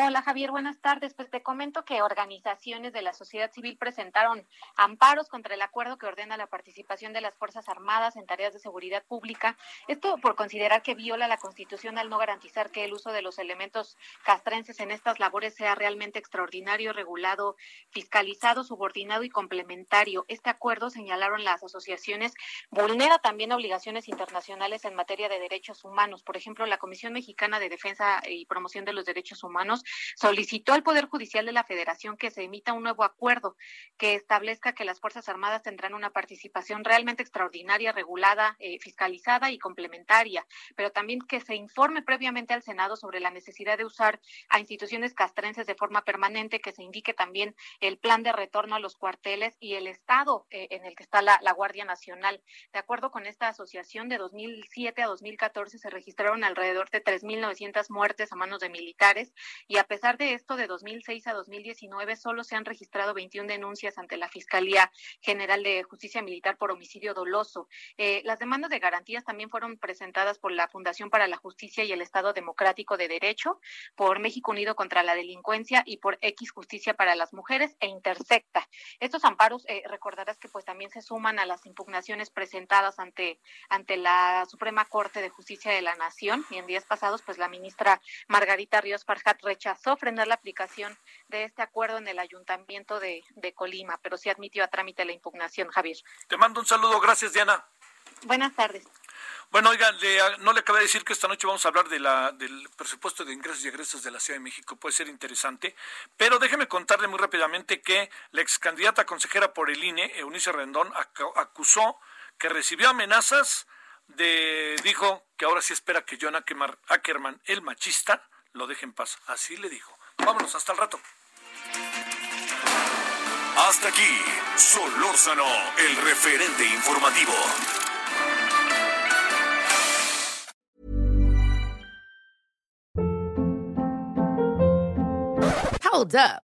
Hola Javier, buenas tardes. Pues te comento que organizaciones de la sociedad civil presentaron amparos contra el acuerdo que ordena la participación de las Fuerzas Armadas en tareas de seguridad pública. Esto por considerar que viola la Constitución al no garantizar que el uso de los elementos castrenses en estas labores sea realmente extraordinario, regulado, fiscalizado, subordinado y complementario. Este acuerdo, señalaron las asociaciones, vulnera también obligaciones internacionales en materia de derechos humanos. Por ejemplo, la Comisión Mexicana de Defensa y Promoción de los Derechos Humanos solicitó al Poder Judicial de la Federación que se emita un nuevo acuerdo que establezca que las Fuerzas Armadas tendrán una participación realmente extraordinaria, regulada, eh, fiscalizada y complementaria, pero también que se informe previamente al Senado sobre la necesidad de usar a instituciones castrenses de forma permanente, que se indique también el plan de retorno a los cuarteles y el estado eh, en el que está la, la Guardia Nacional. De acuerdo con esta asociación, de 2007 a 2014 se registraron alrededor de 3.900 muertes a manos de militares y a pesar de esto, de 2006 a 2019 solo se han registrado 21 denuncias ante la Fiscalía General de Justicia Militar por homicidio doloso. Eh, las demandas de garantías también fueron presentadas por la Fundación para la Justicia y el Estado Democrático de Derecho, por México Unido contra la Delincuencia y por X Justicia para las Mujeres e Intersecta. Estos amparos, eh, recordarás que pues también se suman a las impugnaciones presentadas ante, ante la Suprema Corte de Justicia de la Nación y en días pasados pues la ministra Margarita Ríos Farjat rechazó frenar la aplicación de este acuerdo en el ayuntamiento de, de Colima, pero sí admitió a trámite la impugnación, Javier. Te mando un saludo, gracias Diana. Buenas tardes. Bueno, oiga, no le acabé de decir que esta noche vamos a hablar de la, del presupuesto de ingresos y egresos de la Ciudad de México. Puede ser interesante, pero déjeme contarle muy rápidamente que la ex candidata consejera por el INE, Eunice Rendón, acusó que recibió amenazas de, dijo que ahora sí espera que John Ackerman, el machista, lo deje en paz. Así le dijo. Vámonos, hasta el rato. Hasta aquí, Solórzano, el referente informativo. Hold up.